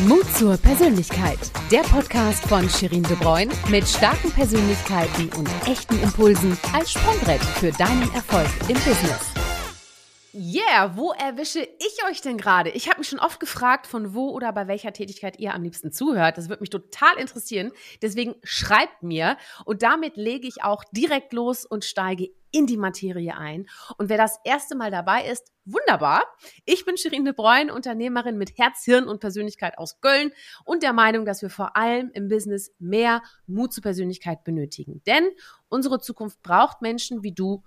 Mut zur Persönlichkeit. Der Podcast von Shirin De Bruyne mit starken Persönlichkeiten und echten Impulsen als Sprungbrett für deinen Erfolg im Business. Yeah, wo erwische ich euch denn gerade? Ich habe mich schon oft gefragt, von wo oder bei welcher Tätigkeit ihr am liebsten zuhört. Das würde mich total interessieren. Deswegen schreibt mir und damit lege ich auch direkt los und steige in die Materie ein. Und wer das erste Mal dabei ist, wunderbar. Ich bin Shirin de Bruyne, Unternehmerin mit Herz, Hirn und Persönlichkeit aus Köln und der Meinung, dass wir vor allem im Business mehr Mut zur Persönlichkeit benötigen. Denn unsere Zukunft braucht Menschen wie du,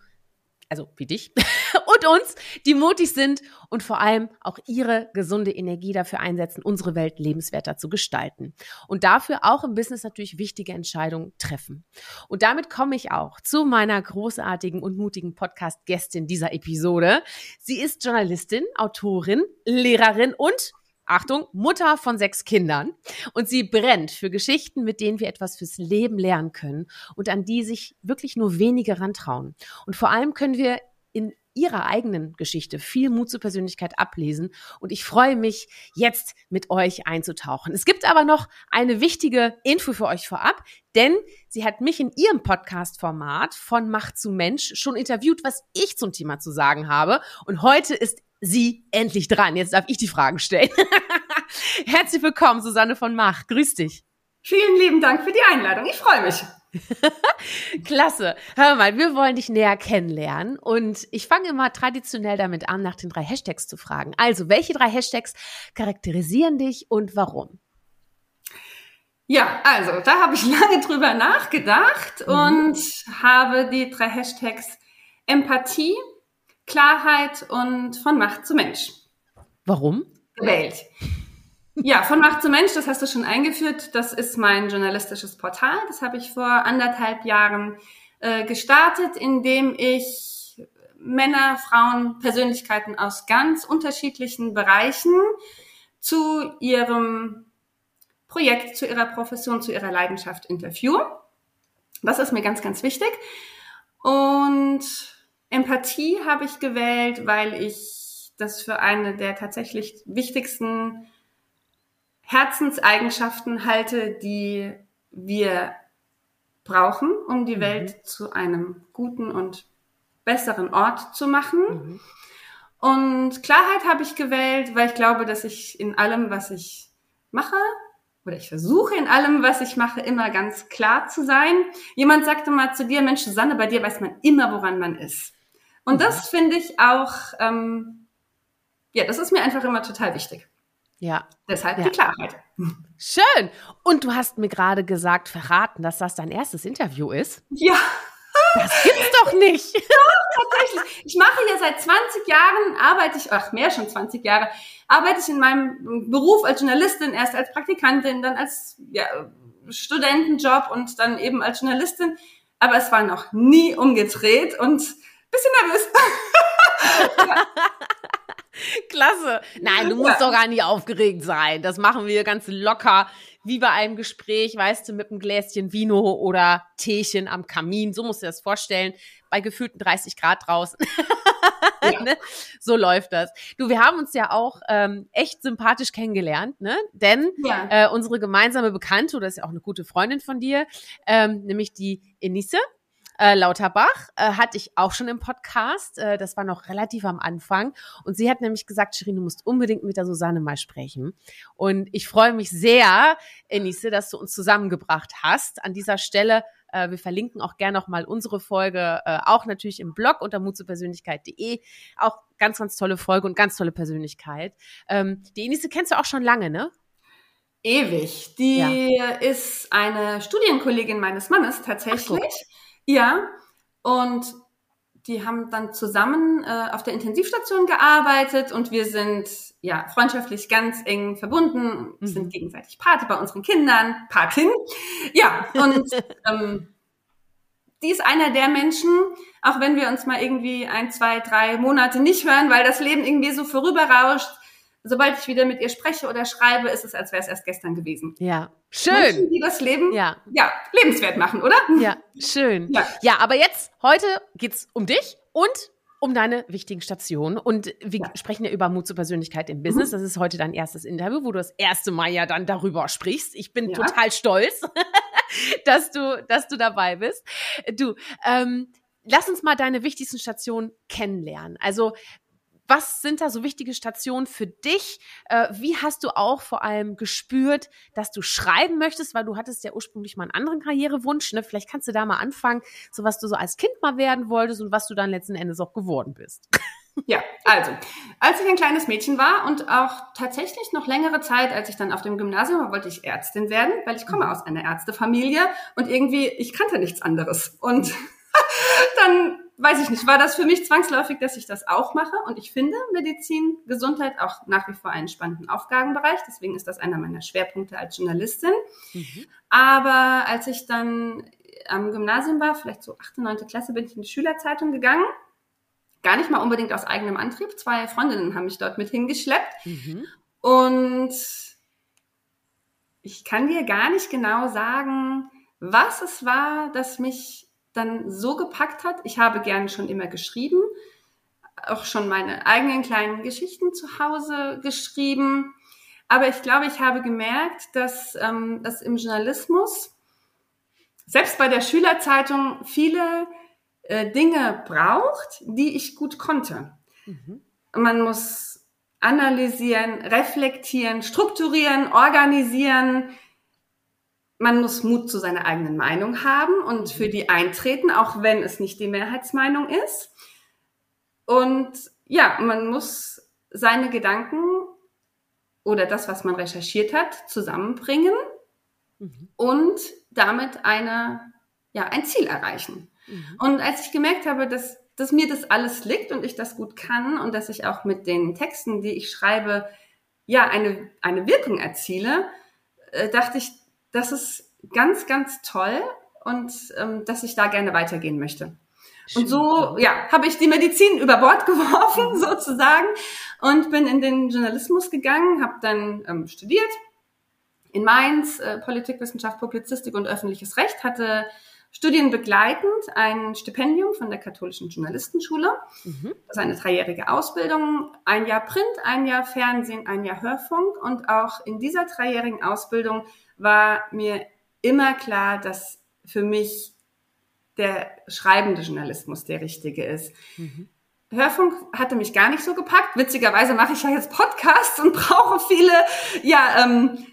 also wie dich und uns, die mutig sind und vor allem auch ihre gesunde Energie dafür einsetzen, unsere Welt lebenswerter zu gestalten. Und dafür auch im Business natürlich wichtige Entscheidungen treffen. Und damit komme ich auch zu meiner großartigen und mutigen Podcast-Gästin dieser Episode. Sie ist Journalistin, Autorin, Lehrerin und Achtung, Mutter von sechs Kindern. Und sie brennt für Geschichten, mit denen wir etwas fürs Leben lernen können und an die sich wirklich nur wenige rantrauen. Und vor allem können wir in ihrer eigenen Geschichte viel Mut zur Persönlichkeit ablesen. Und ich freue mich, jetzt mit euch einzutauchen. Es gibt aber noch eine wichtige Info für euch vorab, denn sie hat mich in ihrem Podcast-Format von Macht zu Mensch schon interviewt, was ich zum Thema zu sagen habe. Und heute ist sie endlich dran. Jetzt darf ich die Fragen stellen. Herzlich willkommen, Susanne von Mach. Grüß dich. Vielen lieben Dank für die Einladung. Ich freue mich. Klasse. Hör mal, wir wollen dich näher kennenlernen und ich fange immer traditionell damit an, nach den drei Hashtags zu fragen. Also, welche drei Hashtags charakterisieren dich und warum? Ja, also, da habe ich lange drüber nachgedacht mhm. und habe die drei Hashtags Empathie, Klarheit und von Macht zu Mensch. Warum? Gewählt. Ja, von Macht zu Mensch, das hast du schon eingeführt. Das ist mein journalistisches Portal. Das habe ich vor anderthalb Jahren äh, gestartet, indem ich Männer, Frauen, Persönlichkeiten aus ganz unterschiedlichen Bereichen zu ihrem Projekt, zu ihrer Profession, zu ihrer Leidenschaft interviewe. Das ist mir ganz, ganz wichtig. Und Empathie habe ich gewählt, weil ich das für eine der tatsächlich wichtigsten Herzenseigenschaften halte, die wir brauchen, um die mhm. Welt zu einem guten und besseren Ort zu machen. Mhm. Und Klarheit habe ich gewählt, weil ich glaube, dass ich in allem, was ich mache, oder ich versuche in allem, was ich mache, immer ganz klar zu sein. Jemand sagte mal zu dir, Mensch, Susanne, bei dir weiß man immer, woran man ist. Und mhm. das finde ich auch, ähm, ja, das ist mir einfach immer total wichtig. Ja. Deshalb ja. die Klarheit. Schön. Und du hast mir gerade gesagt, verraten, dass das dein erstes Interview ist. Ja. Das gibt's doch nicht. Ja, tatsächlich. Ich mache hier seit 20 Jahren, arbeite ich, ach, mehr schon 20 Jahre, arbeite ich in meinem Beruf als Journalistin, erst als Praktikantin, dann als ja, Studentenjob und dann eben als Journalistin. Aber es war noch nie umgedreht und bisschen nervös. ja. Klasse. Nein, du musst ja. doch gar nicht aufgeregt sein. Das machen wir ganz locker, wie bei einem Gespräch, weißt du, mit einem Gläschen Vino oder Teechen am Kamin. So musst du dir das vorstellen. Bei gefühlten 30 Grad draußen. Ja. ne? So läuft das. Du, wir haben uns ja auch ähm, echt sympathisch kennengelernt, ne? Denn ja. äh, unsere gemeinsame Bekannte, oder ist ja auch eine gute Freundin von dir, ähm, nämlich die Enisse, äh, Lauterbach äh, hatte ich auch schon im Podcast. Äh, das war noch relativ am Anfang. Und sie hat nämlich gesagt, Shirin, du musst unbedingt mit der Susanne mal sprechen. Und ich freue mich sehr, Enise, dass du uns zusammengebracht hast. An dieser Stelle äh, wir verlinken auch gerne noch mal unsere Folge, äh, auch natürlich im Blog unter mutzupersönlichkeit.de. Auch ganz, ganz tolle Folge und ganz tolle Persönlichkeit. Ähm, die Enise kennst du auch schon lange, ne? Ewig. Die ja. ist eine Studienkollegin meines Mannes tatsächlich. Ja, und die haben dann zusammen äh, auf der Intensivstation gearbeitet und wir sind ja freundschaftlich ganz eng verbunden, mhm. sind gegenseitig Pate bei unseren Kindern, Patin. Ja, und ähm, die ist einer der Menschen, auch wenn wir uns mal irgendwie ein, zwei, drei Monate nicht hören, weil das Leben irgendwie so vorüberrauscht, sobald ich wieder mit ihr spreche oder schreibe, ist es, als wäre es erst gestern gewesen. Ja, schön. Menschen, die das Leben ja. ja lebenswert machen, oder? Ja, schön. Ja. ja, aber jetzt, heute geht's um dich und um deine wichtigen Stationen. Und wir ja. sprechen ja über Mut zur Persönlichkeit im Business. Mhm. Das ist heute dein erstes Interview, wo du das erste Mal ja dann darüber sprichst. Ich bin ja. total stolz, dass du, dass du dabei bist. Du, ähm, lass uns mal deine wichtigsten Stationen kennenlernen. Also was sind da so wichtige Stationen für dich? Äh, wie hast du auch vor allem gespürt, dass du schreiben möchtest, weil du hattest ja ursprünglich mal einen anderen Karrierewunsch. Ne? Vielleicht kannst du da mal anfangen, so was du so als Kind mal werden wolltest und was du dann letzten Endes auch geworden bist. Ja, also, als ich ein kleines Mädchen war und auch tatsächlich noch längere Zeit, als ich dann auf dem Gymnasium war, wollte ich Ärztin werden, weil ich komme mhm. aus einer Ärztefamilie und irgendwie, ich kannte nichts anderes. Und dann weiß ich nicht, war das für mich zwangsläufig, dass ich das auch mache. Und ich finde Medizin, Gesundheit auch nach wie vor einen spannenden Aufgabenbereich. Deswegen ist das einer meiner Schwerpunkte als Journalistin. Mhm. Aber als ich dann am Gymnasium war, vielleicht so 8., 9. Klasse, bin ich in die Schülerzeitung gegangen. Gar nicht mal unbedingt aus eigenem Antrieb. Zwei Freundinnen haben mich dort mit hingeschleppt. Mhm. Und ich kann dir gar nicht genau sagen, was es war, das mich dann so gepackt hat. Ich habe gern schon immer geschrieben, auch schon meine eigenen kleinen Geschichten zu Hause geschrieben. Aber ich glaube, ich habe gemerkt, dass ähm, es im Journalismus, selbst bei der Schülerzeitung, viele äh, Dinge braucht, die ich gut konnte. Mhm. Man muss analysieren, reflektieren, strukturieren, organisieren, man muss Mut zu seiner eigenen Meinung haben und für die eintreten, auch wenn es nicht die Mehrheitsmeinung ist. Und ja, man muss seine Gedanken oder das, was man recherchiert hat, zusammenbringen mhm. und damit eine, ja, ein Ziel erreichen. Mhm. Und als ich gemerkt habe, dass, dass mir das alles liegt und ich das gut kann und dass ich auch mit den Texten, die ich schreibe, ja, eine, eine Wirkung erziele, äh, dachte ich, das ist ganz, ganz toll und ähm, dass ich da gerne weitergehen möchte. Schön. Und so, ja, habe ich die Medizin über Bord geworfen, mhm. sozusagen, und bin in den Journalismus gegangen, habe dann ähm, studiert in Mainz, äh, Politikwissenschaft, Publizistik und öffentliches Recht, hatte studienbegleitend ein Stipendium von der Katholischen Journalistenschule. Mhm. Das ist eine dreijährige Ausbildung, ein Jahr Print, ein Jahr Fernsehen, ein Jahr Hörfunk. Und auch in dieser dreijährigen Ausbildung war mir immer klar, dass für mich der schreibende Journalismus der richtige ist. Mhm. Hörfunk hatte mich gar nicht so gepackt. Witzigerweise mache ich ja jetzt Podcasts und brauche viele, ja, ähm,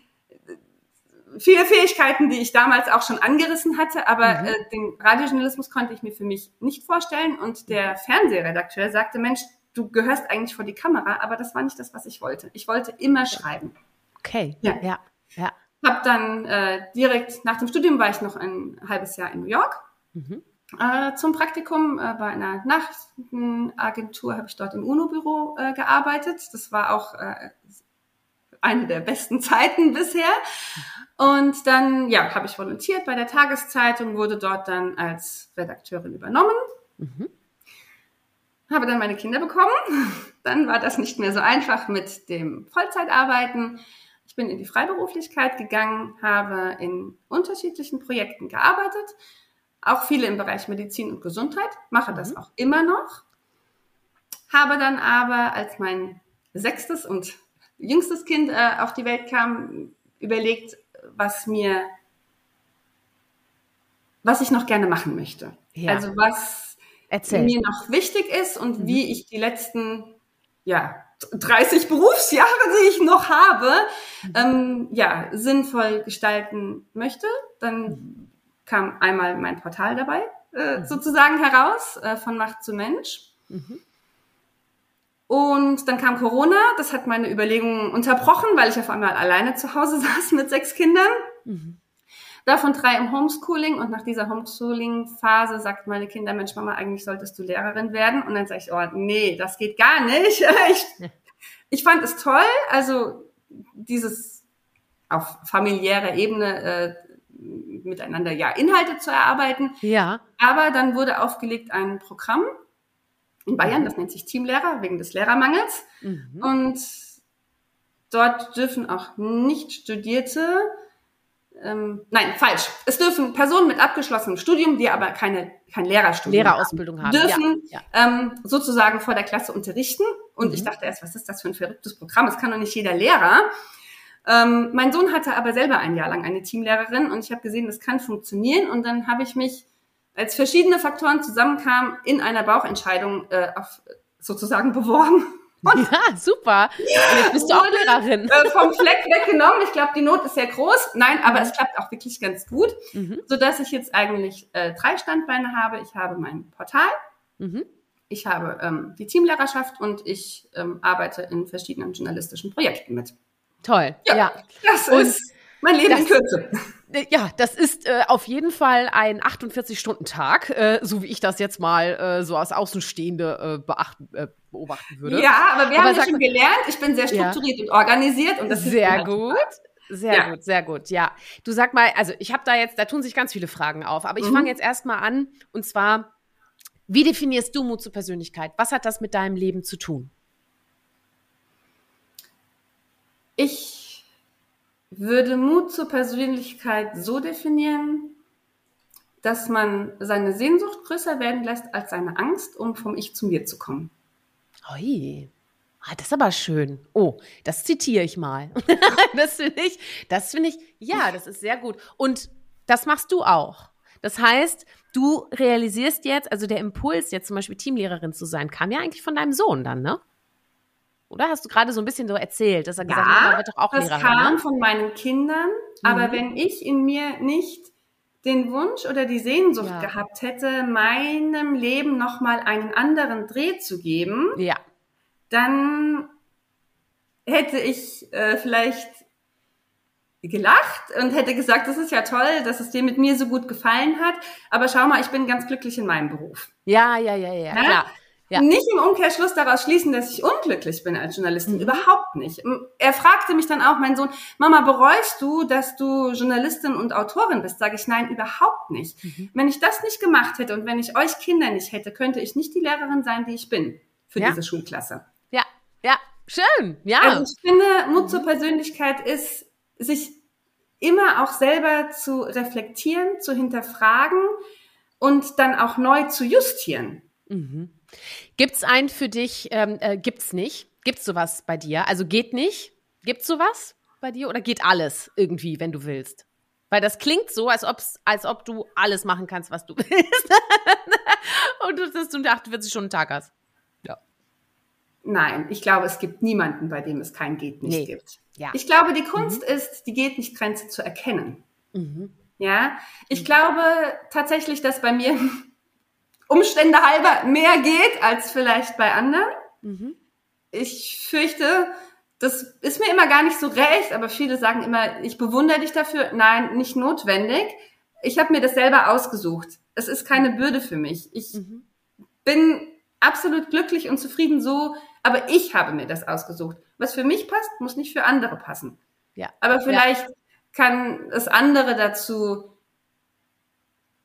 viele Fähigkeiten, die ich damals auch schon angerissen hatte, aber mhm. äh, den Radiojournalismus konnte ich mir für mich nicht vorstellen. Und der Fernsehredakteur sagte, Mensch, du gehörst eigentlich vor die Kamera, aber das war nicht das, was ich wollte. Ich wollte immer schreiben. Okay. Ja. Ja. ja. Hab dann äh, direkt nach dem Studium war ich noch ein halbes Jahr in New York. Mhm. Äh, zum Praktikum äh, bei einer Nachrichtenagentur habe ich dort im UNO-Büro äh, gearbeitet. Das war auch äh, eine der besten Zeiten bisher. Und dann, ja, habe ich volontiert bei der Tageszeitung, wurde dort dann als Redakteurin übernommen. Mhm. Habe dann meine Kinder bekommen. Dann war das nicht mehr so einfach mit dem Vollzeitarbeiten. Ich bin in die Freiberuflichkeit gegangen, habe in unterschiedlichen Projekten gearbeitet, auch viele im Bereich Medizin und Gesundheit, mache das mhm. auch immer noch. Habe dann aber, als mein sechstes und jüngstes Kind äh, auf die Welt kam, überlegt, was mir, was ich noch gerne machen möchte. Ja. Also was Erzähl. mir noch wichtig ist und mhm. wie ich die letzten, ja, 30 Berufsjahre, die ich noch habe, ähm, ja, sinnvoll gestalten möchte. Dann kam einmal mein Portal dabei, äh, mhm. sozusagen heraus, äh, von Macht zu Mensch. Mhm. Und dann kam Corona, das hat meine Überlegungen unterbrochen, weil ich auf einmal alleine zu Hause saß mit sechs Kindern. Mhm. Davon drei im Homeschooling und nach dieser Homeschooling-Phase sagt meine Kinder, Mensch, Mama, eigentlich solltest du Lehrerin werden. Und dann sage ich, oh, nee, das geht gar nicht. Ich, ich fand es toll, also dieses auf familiärer Ebene äh, miteinander ja Inhalte zu erarbeiten. Ja. Aber dann wurde aufgelegt ein Programm, in Bayern, das nennt sich Teamlehrer wegen des Lehrermangels. Mhm. Und dort dürfen auch nicht Studierte ähm, nein, falsch. Es dürfen Personen mit abgeschlossenem Studium, die aber keine kein Lehrerstudium Lehrerausbildung haben, dürfen ja, Ähm, sozusagen vor der Klasse unterrichten. Und Mhm. ich dachte erst, was ist das für ein verrücktes Programm? Es kann doch nicht jeder Lehrer. Ähm, mein Sohn hatte aber selber ein Jahr lang eine Teamlehrerin und ich habe gesehen, das kann funktionieren. Und dann habe ich mich, als verschiedene Faktoren zusammenkamen, in einer Bauchentscheidung äh, auf, sozusagen beworben. Ja, super. Und jetzt bist du auch Lehrerin. Äh, vom Fleck weggenommen. Ich glaube, die Not ist sehr groß. Nein, aber es klappt auch wirklich ganz gut, Mhm. so dass ich jetzt eigentlich äh, drei Standbeine habe. Ich habe mein Portal, Mhm. ich habe ähm, die Teamlehrerschaft und ich ähm, arbeite in verschiedenen journalistischen Projekten mit. Toll. Ja. ja. Das Und ist mein Leben in Kürze. Ja, das ist äh, auf jeden Fall ein 48-Stunden-Tag, äh, so wie ich das jetzt mal äh, so als Außenstehende äh, beachten, äh, beobachten würde. Ja, aber wir Aber haben ja schon gelernt, ich bin sehr Ja. strukturiert und organisiert und das mir Sehr gut. Sehr Ja. gut, sehr gut, ja. Du sag mal, also ich habe da jetzt, da tun sich ganz viele Fragen auf, aber ich Mhm. fange jetzt erstmal an und zwar, wie definierst du Mut zur Persönlichkeit? Was hat das mit deinem Leben zu tun? Ich würde Mut zur Persönlichkeit so definieren, dass man seine Sehnsucht größer werden lässt als seine Angst, um vom Ich zu mir zu kommen. Ui. Ah, das ist aber schön. Oh, das zitiere ich mal. das finde ich, das finde ich, ja, das ist sehr gut. Und das machst du auch. Das heißt, du realisierst jetzt, also der Impuls, jetzt zum Beispiel Teamlehrerin zu sein, kam ja eigentlich von deinem Sohn dann, ne? Oder hast du gerade so ein bisschen so erzählt, dass er gesagt hat, Mama wird doch auch das Lehrerin, kam ne? von meinen Kindern, aber Mhm. wenn ich in mir nicht den Wunsch oder die Sehnsucht Ja. gehabt hätte, meinem Leben nochmal einen anderen Dreh zu geben, Ja, dann hätte ich äh, vielleicht gelacht und hätte gesagt, das ist ja toll, dass es dir mit mir so gut gefallen hat, aber schau mal, ich bin ganz glücklich in meinem Beruf. ja, ja, ja, ja, Ne? klar. Ja. Nicht im Umkehrschluss daraus schließen, dass ich unglücklich bin als Journalistin. Mhm. Überhaupt nicht. Er fragte mich dann auch, mein Sohn, Mama, bereust du, dass du Journalistin und Autorin bist? Sage ich, nein, überhaupt nicht. Mhm. Wenn ich das nicht gemacht hätte und wenn ich euch Kinder nicht hätte, könnte ich nicht die Lehrerin sein, die ich bin für Ja. diese Schulklasse. Ja, ja, schön, ja. Also ich finde, Mut zur Persönlichkeit ist, sich immer auch selber zu reflektieren, zu hinterfragen und dann auch neu zu justieren. Mhm. Gibt's einen für dich, ähm, äh, gibt's nicht? Gibt's sowas bei dir? Also geht nicht? Gibt's sowas bei dir oder geht alles irgendwie, wenn du willst? Weil das klingt so, als, ob's, als ob du alles machen kannst, was du willst. Und du, dass du einen 48-Stunden-Tag hast. Nein, ich glaube, es gibt niemanden, bei dem es kein Geht nicht Nee. gibt. Ja. Ich glaube, die Kunst ist, die Geht nicht Grenze zu erkennen. Mhm. Ja, ich glaube tatsächlich, dass bei mir Umstände halber mehr geht als vielleicht bei anderen. Mhm. Ich fürchte, das ist mir immer gar nicht so recht, aber viele sagen immer, ich bewundere dich dafür. Nein, nicht notwendig. Ich habe mir das selber ausgesucht. Es ist keine Bürde für mich. Ich Mhm. bin absolut glücklich und zufrieden so, aber ich habe mir das ausgesucht. Was für mich passt, muss nicht für andere passen. Ja. Aber vielleicht kann es andere dazu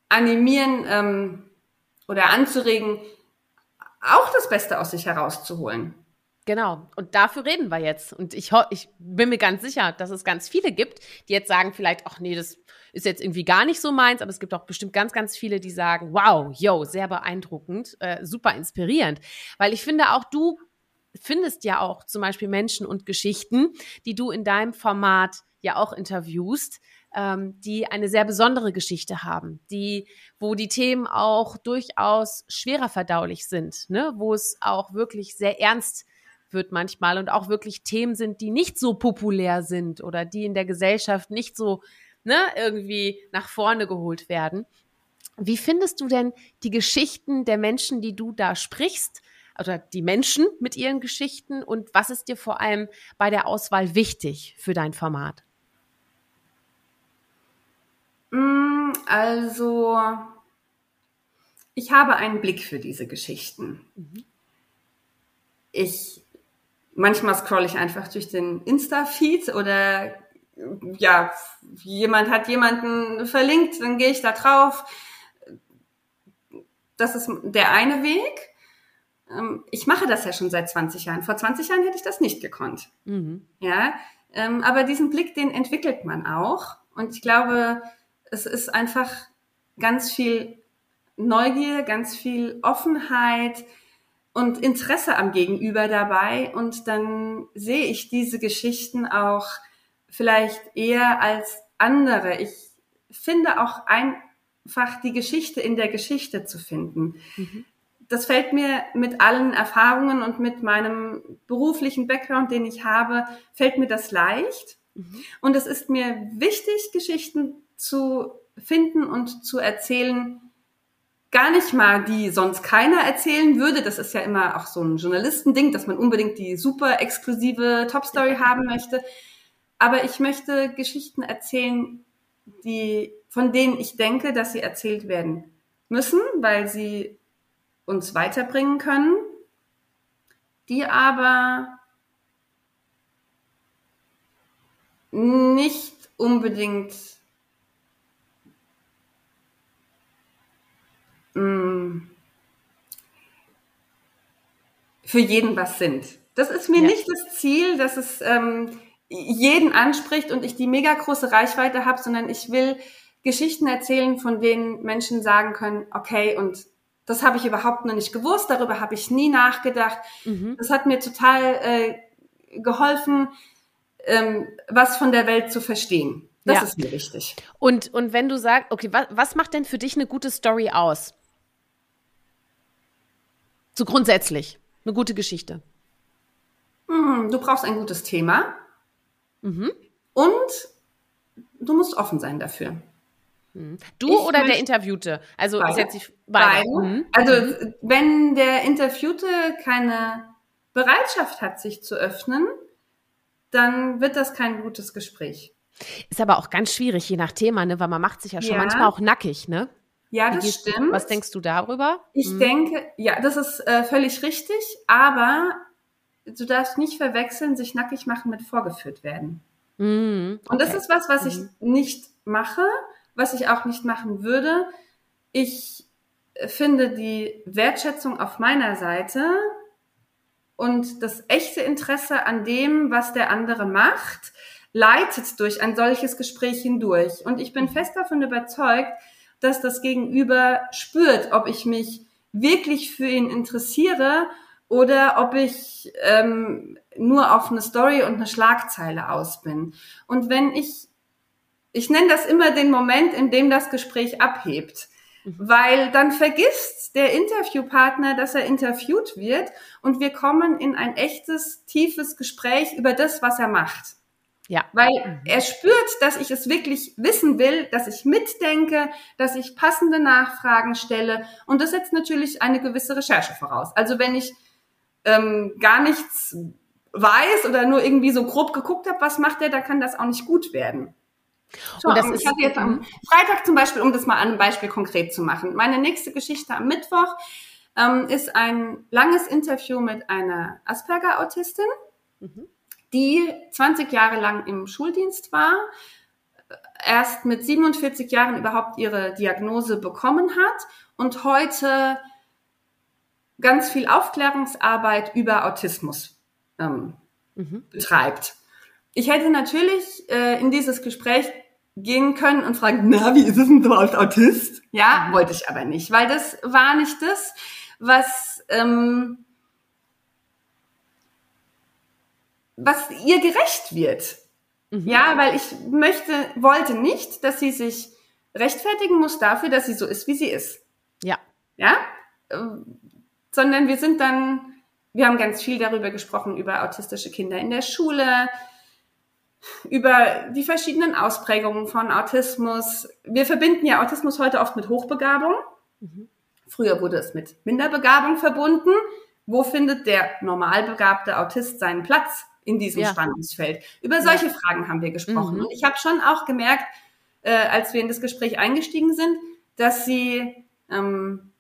animieren ähm, oder anzuregen, auch das Beste aus sich herauszuholen. Genau. Und dafür reden wir jetzt. Und ich, ich bin mir ganz sicher, dass es ganz viele gibt, die jetzt sagen vielleicht, ach nee, das ist jetzt irgendwie gar nicht so meins, aber es gibt auch bestimmt ganz, ganz viele, die sagen, wow, yo, sehr beeindruckend, äh, super inspirierend. Weil ich finde auch du findest ja auch zum Beispiel Menschen und Geschichten, die du in deinem Format ja auch interviewst, ähm, die eine sehr besondere Geschichte haben, die, wo die Themen auch durchaus schwerer verdaulich sind, ne? wo es auch wirklich sehr ernst wird manchmal und auch wirklich Themen sind, die nicht so populär sind oder die in der Gesellschaft nicht so ne, irgendwie nach vorne geholt werden. Wie findest du denn die Geschichten der Menschen, die du da sprichst? Oder die Menschen mit ihren Geschichten und was ist dir vor allem bei der Auswahl wichtig für dein Format? Mm, Also, ich habe einen Blick für diese Geschichten. Ich, manchmal scroll ich einfach durch den Insta-Feed oder ja, jemand hat jemanden verlinkt, dann gehe ich da drauf. Das ist der eine Weg. Ähm, Ich mache das ja schon seit 20 Jahren. Vor 20 Jahren hätte ich das nicht gekonnt. Mhm. Ja, ähm, aber diesen Blick, den entwickelt man auch. Und ich glaube, es ist einfach ganz viel Neugier, ganz viel Offenheit und Interesse am Gegenüber dabei. Und dann sehe ich diese Geschichten auch vielleicht eher als andere. Ich finde auch einfach die Geschichte in der Geschichte zu finden. Mhm. Das fällt mir mit allen Erfahrungen und mit meinem beruflichen Background, den ich habe, fällt mir das leicht. Mhm. Und es ist mir wichtig, Geschichten zu finden und zu erzählen, gar nicht mal, die sonst keiner erzählen würde. Das ist ja immer auch so ein Journalistending, dass man unbedingt die super exklusive Top-Story haben möchte. Aber ich möchte Geschichten erzählen, die, von denen ich denke, dass sie erzählt werden müssen, weil sie uns weiterbringen können, die aber nicht unbedingt mh, mm, für jeden was sind. Das ist mir ja. nicht das Ziel, dass es ähm, jeden anspricht und ich die mega große Reichweite habe, sondern ich will Geschichten erzählen, von denen Menschen sagen können, okay, und das habe ich überhaupt noch nicht gewusst, darüber habe ich nie nachgedacht. Mhm. Das hat mir total äh, geholfen, ähm, was von der Welt zu verstehen. Das ja. ist mir wichtig. Und, und wenn du sagst, okay, was, was macht denn für dich eine gute Story aus? So grundsätzlich, eine gute Geschichte. Hm, du brauchst ein gutes Thema. Mhm. Und du musst offen sein dafür. Mhm. Du ich oder der Interviewte? Also beide. jetzt die, beide. beide. Mhm. Also mhm. wenn der Interviewte keine Bereitschaft hat, sich zu öffnen, dann wird das kein gutes Gespräch. Ist aber auch ganz schwierig, je nach Thema, ne? weil man macht sich ja schon ja. manchmal auch nackig, ne? Ja, das stimmt. Was denkst du darüber? Ich hm. denke, ja, das ist äh, völlig richtig, aber du darfst nicht verwechseln, sich nackig machen mit vorgeführt werden. Mhm, okay. Und das ist was, was ich mhm. nicht mache, was ich auch nicht machen würde. Ich finde die Wertschätzung auf meiner Seite und das echte Interesse an dem, was der andere macht, leitet durch ein solches Gespräch hindurch. Und ich bin mhm. fest davon überzeugt, dass das Gegenüber spürt, ob ich mich wirklich für ihn interessiere oder ob ich ähm, nur auf eine Story und eine Schlagzeile aus bin. Und wenn ich, ich nenne das immer den Moment, in dem das Gespräch abhebt, mhm. weil dann vergisst der Interviewpartner, dass er interviewt wird und wir kommen in ein echtes, tiefes Gespräch über das, was er macht. Ja. Weil er spürt, dass ich es wirklich wissen will, dass ich mitdenke, dass ich passende Nachfragen stelle. Und das setzt natürlich eine gewisse Recherche voraus. Also wenn ich ähm, gar nichts weiß oder nur irgendwie so grob geguckt habe, was macht der, dann kann das auch nicht gut werden. Schau, und das ich hatte jetzt am. Freitag zum Beispiel, um das mal an einem Beispiel konkret zu machen. Meine nächste Geschichte am Mittwoch ähm, ist ein langes Interview mit einer Asperger-Autistin. Mhm die 20 Jahre lang im Schuldienst war, erst mit 47 Jahren überhaupt ihre Diagnose bekommen hat und heute ganz viel Aufklärungsarbeit über Autismus ähm, mhm. betreibt. Ich hätte natürlich äh, in dieses Gespräch gehen können und fragen, na, wie ist es denn so als Autist? Ja, wollte ich aber nicht, weil das war nicht das, was ähm, was ihr gerecht wird. Mhm. Ja, weil ich möchte, wollte nicht, dass sie sich rechtfertigen muss dafür, dass sie so ist, wie sie ist. Ja. Ja? Sondern wir sind dann, wir haben ganz viel darüber gesprochen, über autistische Kinder in der Schule, über die verschiedenen Ausprägungen von Autismus. Wir verbinden ja Autismus heute oft mit Hochbegabung. Mhm. Früher wurde es mit Minderbegabung verbunden. Wo findet der normalbegabte Autist seinen Platz? In diesem ja. Spannungsfeld. Über solche ja. Fragen haben wir gesprochen. Mhm. Und ich habe schon auch gemerkt, äh, als wir in das Gespräch eingestiegen sind, dass sie ähm,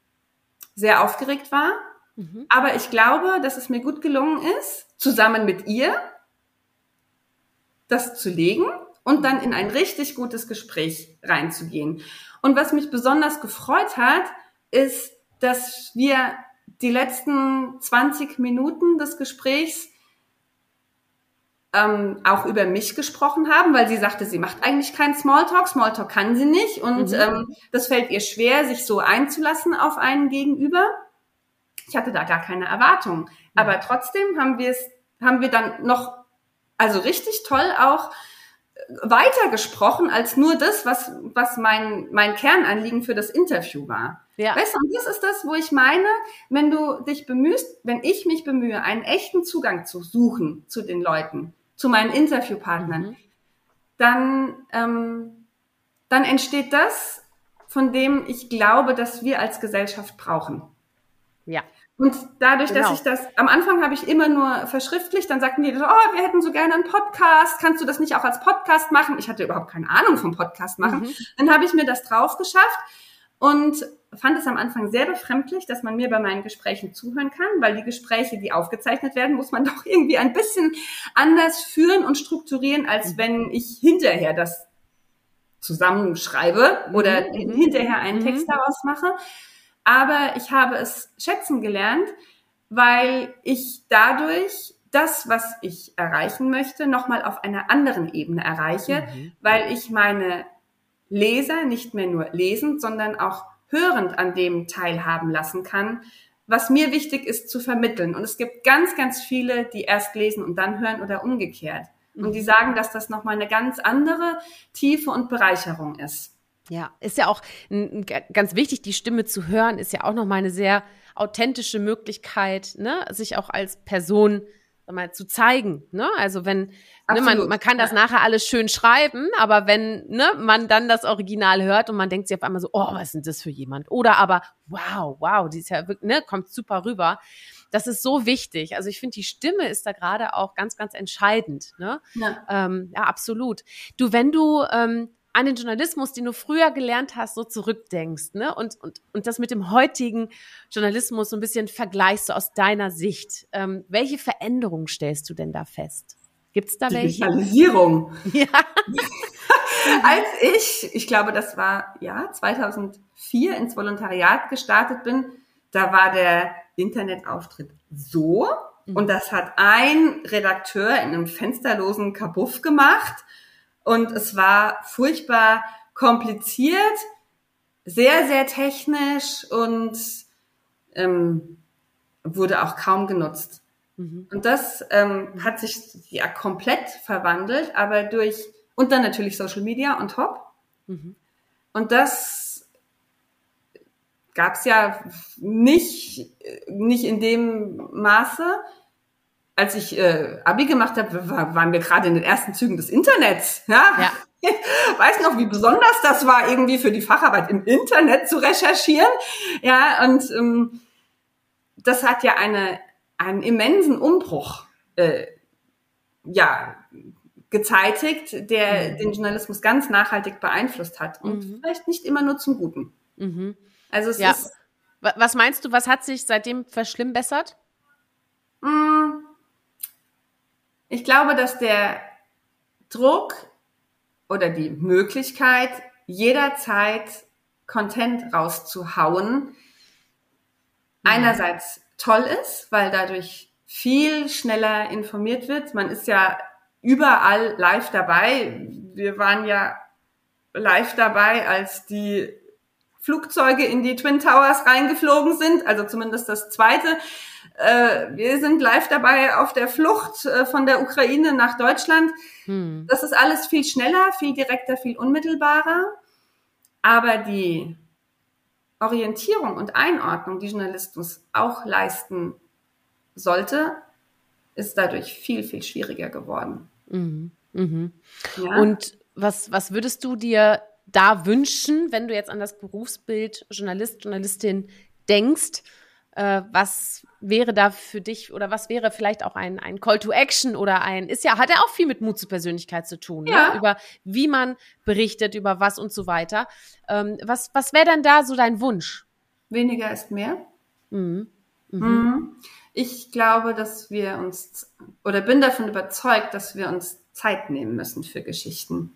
sehr aufgeregt war. Mhm. Aber ich glaube, dass es mir gut gelungen ist, zusammen mit ihr das zu legen und dann in ein richtig gutes Gespräch reinzugehen. Und was mich besonders gefreut hat, ist, dass wir die letzten 20 Minuten des Gesprächs ähm, auch über mich gesprochen haben, weil sie sagte, sie macht eigentlich keinen Smalltalk. Smalltalk kann sie nicht und mhm. ähm, das fällt ihr schwer, sich so einzulassen auf einen Gegenüber. Ich hatte da gar keine Erwartungen, mhm. aber trotzdem haben wir es, haben wir dann noch, also richtig toll auch weiter gesprochen als nur das, was, was mein, mein Kernanliegen für das Interview war. Ja. Weißt du, und das ist das, wo ich meine, wenn du dich bemühst, wenn ich mich bemühe, einen echten Zugang zu suchen zu den Leuten, zu meinen Interviewpartnern, mhm. dann, ähm, dann entsteht das, von dem ich glaube, dass wir als Gesellschaft brauchen. Ja. Und dadurch, genau. dass ich das, am Anfang habe ich immer nur verschriftlicht, dann sagten die, oh, wir hätten so gerne einen Podcast, kannst du das nicht auch als Podcast machen? Ich hatte überhaupt keine Ahnung vom Podcast machen. Mhm. Dann habe ich mir das drauf geschafft und fand es am Anfang sehr befremdlich, dass man mir bei meinen Gesprächen zuhören kann, weil die Gespräche, die aufgezeichnet werden, muss man doch irgendwie ein bisschen anders führen und strukturieren, als mhm. wenn ich hinterher das zusammenschreibe oder mhm. hinterher einen Text mhm. daraus mache. Aber ich habe es schätzen gelernt, weil ich dadurch das, was ich erreichen möchte, nochmal auf einer anderen Ebene erreiche, mhm. weil ich meine Leser nicht mehr nur lesend, sondern auch hörend an dem teilhaben lassen kann, was mir wichtig ist zu vermitteln. Und es gibt ganz, ganz viele, die erst lesen und dann hören oder umgekehrt. Und die mhm. sagen, dass das nochmal eine ganz andere Tiefe und Bereicherung ist. Ja, ist ja auch ganz wichtig, die Stimme zu hören, ist ja auch nochmal eine sehr authentische Möglichkeit, ne, sich auch als Person mal zu zeigen. Ne? Also wenn ne, man, man kann das nachher alles schön schreiben, aber wenn ne, man dann das Original hört und man denkt sich auf einmal so, oh, was ist denn das für jemand? Oder aber, wow, wow, die ist ja wirklich, ne, kommt super rüber. Das ist so wichtig. Also ich finde, die Stimme ist da gerade auch ganz, ganz entscheidend. Ne? Ja. Ähm, ja, absolut. Du, wenn du ähm, an den Journalismus, den du früher gelernt hast, so zurückdenkst, ne? Und, und, und das mit dem heutigen Journalismus so ein bisschen vergleichst, so aus deiner Sicht. Ähm, welche Veränderungen stellst du denn da fest? Gibt es da welche? Digitalisierung. Ja. Als ich, ich glaube, das war ja 2004 ins Volontariat gestartet bin, da war der Internetauftritt so mhm. und das hat ein Redakteur in einem fensterlosen Kabuff gemacht und es war furchtbar kompliziert, sehr, sehr technisch und ähm, wurde auch kaum genutzt. Mhm. Und das ähm, hat sich ja komplett verwandelt, aber durch, und dann natürlich Social Media on top. Mhm. Und das gab es ja nicht, nicht in dem Maße als ich äh, Abi gemacht habe, war, waren wir gerade in den ersten Zügen des Internets. Ja? ja. Weiß noch, wie besonders das war, irgendwie für die Facharbeit im Internet zu recherchieren. Ja, und ähm, das hat ja eine, einen immensen Umbruch äh, ja, gezeitigt, der mhm. den Journalismus ganz nachhaltig beeinflusst hat. Und mhm. vielleicht nicht immer nur zum Guten. Mhm. Also es ja. ist. Was meinst du, was hat sich seitdem verschlimmbessert? Mm, ich glaube, dass der Druck oder die Möglichkeit, jederzeit Content rauszuhauen, mhm. einerseits toll ist, weil dadurch viel schneller informiert wird. Man ist ja überall live dabei. Wir waren ja live dabei, als die Flugzeuge in die Twin Towers reingeflogen sind, also zumindest das zweite. Äh, wir sind live dabei auf der Flucht äh, von der Ukraine nach Deutschland. Hm. Das ist alles viel schneller, viel direkter, viel unmittelbarer. Aber die Orientierung und Einordnung, die Journalismus auch leisten sollte, ist dadurch viel, viel schwieriger geworden. Mhm. Mhm. Ja? Und was, was würdest du dir da wünschen, wenn du jetzt an das Berufsbild Journalist, Journalistin denkst? Äh, was wäre da für dich oder was wäre vielleicht auch ein, ein Call to Action oder ein, ist ja, hat ja auch viel mit Mut zur Persönlichkeit zu tun, ne? ja. ne? über wie man berichtet, über was und so weiter. Ähm, was was wäre dann da so dein Wunsch? Weniger ist mehr. Mhm. Mhm. Mhm. Ich glaube, dass wir uns oder bin davon überzeugt, dass wir uns Zeit nehmen müssen für Geschichten.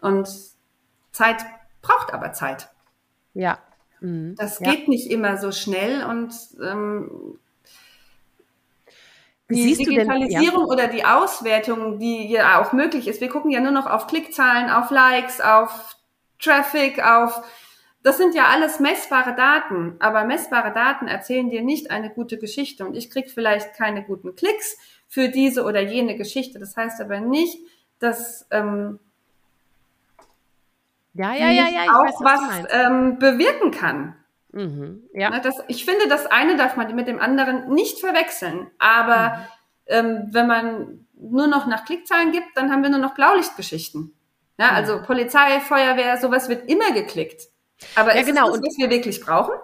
Und Zeit braucht aber Zeit. Ja, Mhm. Das geht ja. nicht immer so schnell und ähm, die siehst Digitalisierung denn, ja. oder die Auswertung, die ja auch möglich ist. Wir gucken ja nur noch auf Klickzahlen, auf Likes, auf Traffic, auf das sind ja alles messbare Daten, aber messbare Daten erzählen dir nicht eine gute Geschichte und ich krieg vielleicht keine guten Klicks für diese oder jene Geschichte. Das heißt aber nicht, dass ähm, ja, ja, ja, ja, auch weiß, was, was ähm, bewirken kann. Mhm, ja. Das, ich finde, das eine darf man mit dem anderen nicht verwechseln. Aber mhm. ähm, wenn man nur noch nach Klickzahlen gibt, dann haben wir nur noch Blaulichtgeschichten. Ja, mhm. Also Polizei, Feuerwehr, sowas wird immer geklickt. Aber ja, ist genau. das, was wir wirklich brauchen?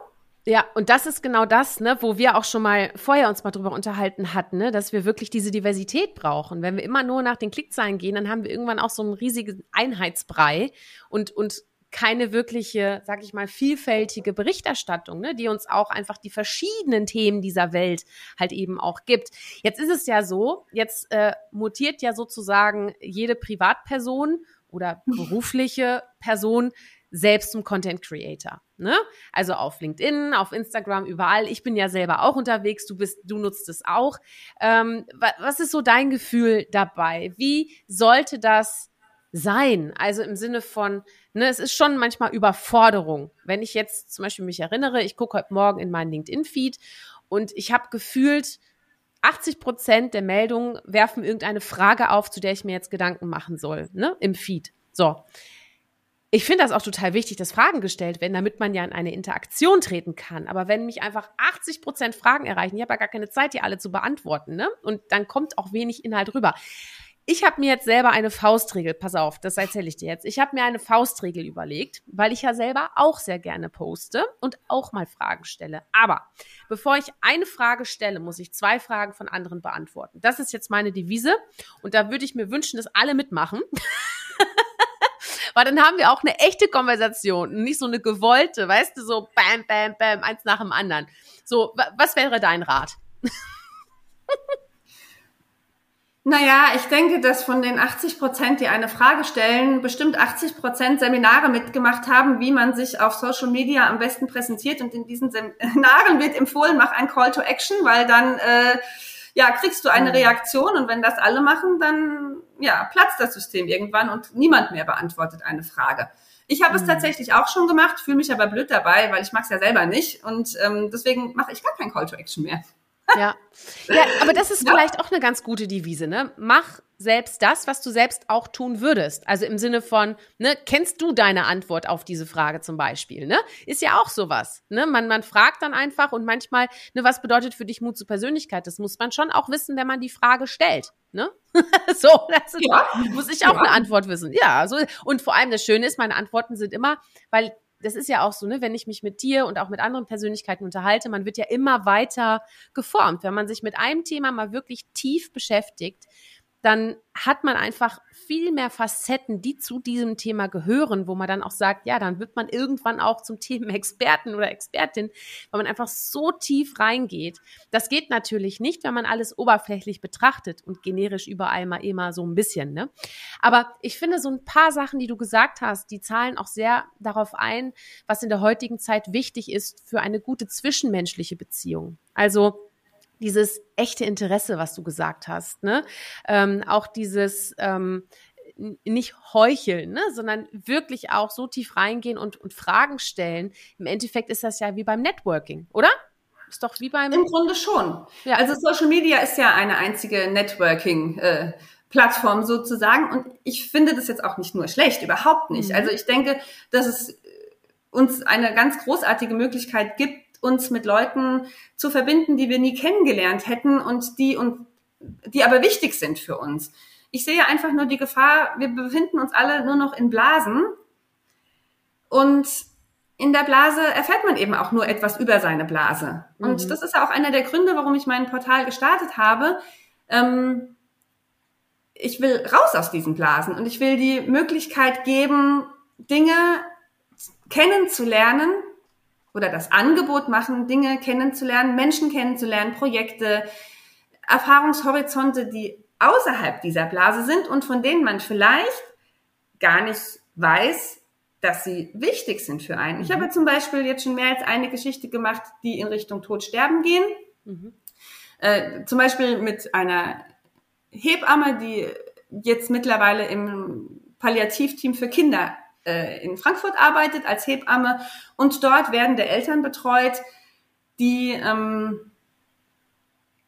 Ja, und das ist genau das, ne, wo wir auch schon mal vorher uns mal drüber unterhalten hatten, ne, dass wir wirklich diese Diversität brauchen. Wenn wir immer nur nach den Klickzahlen gehen, dann haben wir irgendwann auch so einen riesigen Einheitsbrei und, und keine wirkliche, sag ich mal, vielfältige Berichterstattung, ne, die uns auch einfach die verschiedenen Themen dieser Welt halt eben auch gibt. Jetzt ist es ja so, jetzt äh, mutiert ja sozusagen jede Privatperson oder berufliche Person selbst zum Content Creator. Ne? Also auf LinkedIn, auf Instagram, überall. Ich bin ja selber auch unterwegs. Du bist, du nutzt es auch. Ähm, was ist so dein Gefühl dabei? Wie sollte das sein? Also im Sinne von, ne, es ist schon manchmal Überforderung. Wenn ich jetzt zum Beispiel mich erinnere, ich gucke heute Morgen in meinen LinkedIn-Feed und ich habe gefühlt 80 Prozent der Meldungen werfen irgendeine Frage auf, zu der ich mir jetzt Gedanken machen soll, ne, im Feed. So ich finde das auch total wichtig, dass Fragen gestellt werden, damit man ja in eine Interaktion treten kann. Aber wenn mich einfach 80 Prozent Fragen erreichen, ich habe ja gar keine Zeit, die alle zu beantworten, ne? Und dann kommt auch wenig Inhalt rüber. Ich habe mir jetzt selber eine Faustregel, pass auf, das erzähle ich dir jetzt. Ich habe mir eine Faustregel überlegt, weil ich ja selber auch sehr gerne poste und auch mal Fragen stelle. Aber bevor ich eine Frage stelle, muss ich zwei Fragen von anderen beantworten. Das ist jetzt meine Devise und da würde ich mir wünschen, dass alle mitmachen. Weil dann haben wir auch eine echte Konversation nicht so eine gewollte, weißt du, so bam, bam, bam, eins nach dem anderen. So, was wäre dein Rat? Naja, ich denke, dass von den 80 Prozent, die eine Frage stellen, bestimmt 80 Prozent Seminare mitgemacht haben, wie man sich auf Social Media am besten präsentiert. Und in diesen Seminaren wird empfohlen, mach ein Call to Action, weil dann äh, ja kriegst du eine mhm. Reaktion. Und wenn das alle machen, dann ja, platzt das System irgendwann und niemand mehr beantwortet eine Frage. Ich habe mhm. es tatsächlich auch schon gemacht, fühle mich aber blöd dabei, weil ich mag es ja selber nicht und ähm, deswegen mache ich gar kein Call to Action mehr. Ja. ja, aber das ist ja. vielleicht auch eine ganz gute Devise, ne? Mach selbst das, was du selbst auch tun würdest. Also im Sinne von, ne, kennst du deine Antwort auf diese Frage zum Beispiel, ne? Ist ja auch sowas, ne? Man, man fragt dann einfach und manchmal, ne, was bedeutet für dich Mut zur Persönlichkeit? Das muss man schon auch wissen, wenn man die Frage stellt, ne? so, das ist, ja. muss ich auch ja. eine Antwort wissen. Ja, so. Und vor allem das Schöne ist, meine Antworten sind immer, weil das ist ja auch so, ne, wenn ich mich mit dir und auch mit anderen Persönlichkeiten unterhalte, man wird ja immer weiter geformt. Wenn man sich mit einem Thema mal wirklich tief beschäftigt, dann hat man einfach viel mehr Facetten, die zu diesem Thema gehören, wo man dann auch sagt, ja, dann wird man irgendwann auch zum Themenexperten oder Expertin, weil man einfach so tief reingeht. Das geht natürlich nicht, wenn man alles oberflächlich betrachtet und generisch überall mal immer so ein bisschen, ne? Aber ich finde so ein paar Sachen, die du gesagt hast, die zahlen auch sehr darauf ein, was in der heutigen Zeit wichtig ist für eine gute zwischenmenschliche Beziehung. Also, dieses echte Interesse, was du gesagt hast, ne? Ähm, auch dieses ähm, nicht heucheln, ne? sondern wirklich auch so tief reingehen und, und Fragen stellen. Im Endeffekt ist das ja wie beim Networking, oder? Ist doch wie beim. Im Grunde schon. Ja. Also Social Media ist ja eine einzige Networking. Äh, Plattform sozusagen. Und ich finde das jetzt auch nicht nur schlecht, überhaupt nicht. Mhm. Also ich denke, dass es uns eine ganz großartige Möglichkeit gibt, uns mit Leuten zu verbinden, die wir nie kennengelernt hätten und die und die aber wichtig sind für uns. Ich sehe einfach nur die Gefahr, wir befinden uns alle nur noch in Blasen und in der Blase erfährt man eben auch nur etwas über seine Blase. Und mhm. das ist ja auch einer der Gründe, warum ich mein Portal gestartet habe. Ähm, ich will raus aus diesen Blasen und ich will die Möglichkeit geben, Dinge kennenzulernen, oder das Angebot machen, Dinge kennenzulernen, Menschen kennenzulernen, Projekte, Erfahrungshorizonte, die außerhalb dieser Blase sind und von denen man vielleicht gar nicht weiß, dass sie wichtig sind für einen. Ich mhm. habe zum Beispiel jetzt schon mehr als eine Geschichte gemacht, die in Richtung Tod sterben gehen. Mhm. Äh, zum Beispiel mit einer Hebamme, die jetzt mittlerweile im Palliativteam für Kinder äh, in Frankfurt arbeitet als Hebamme und dort werden der Eltern betreut, die ähm,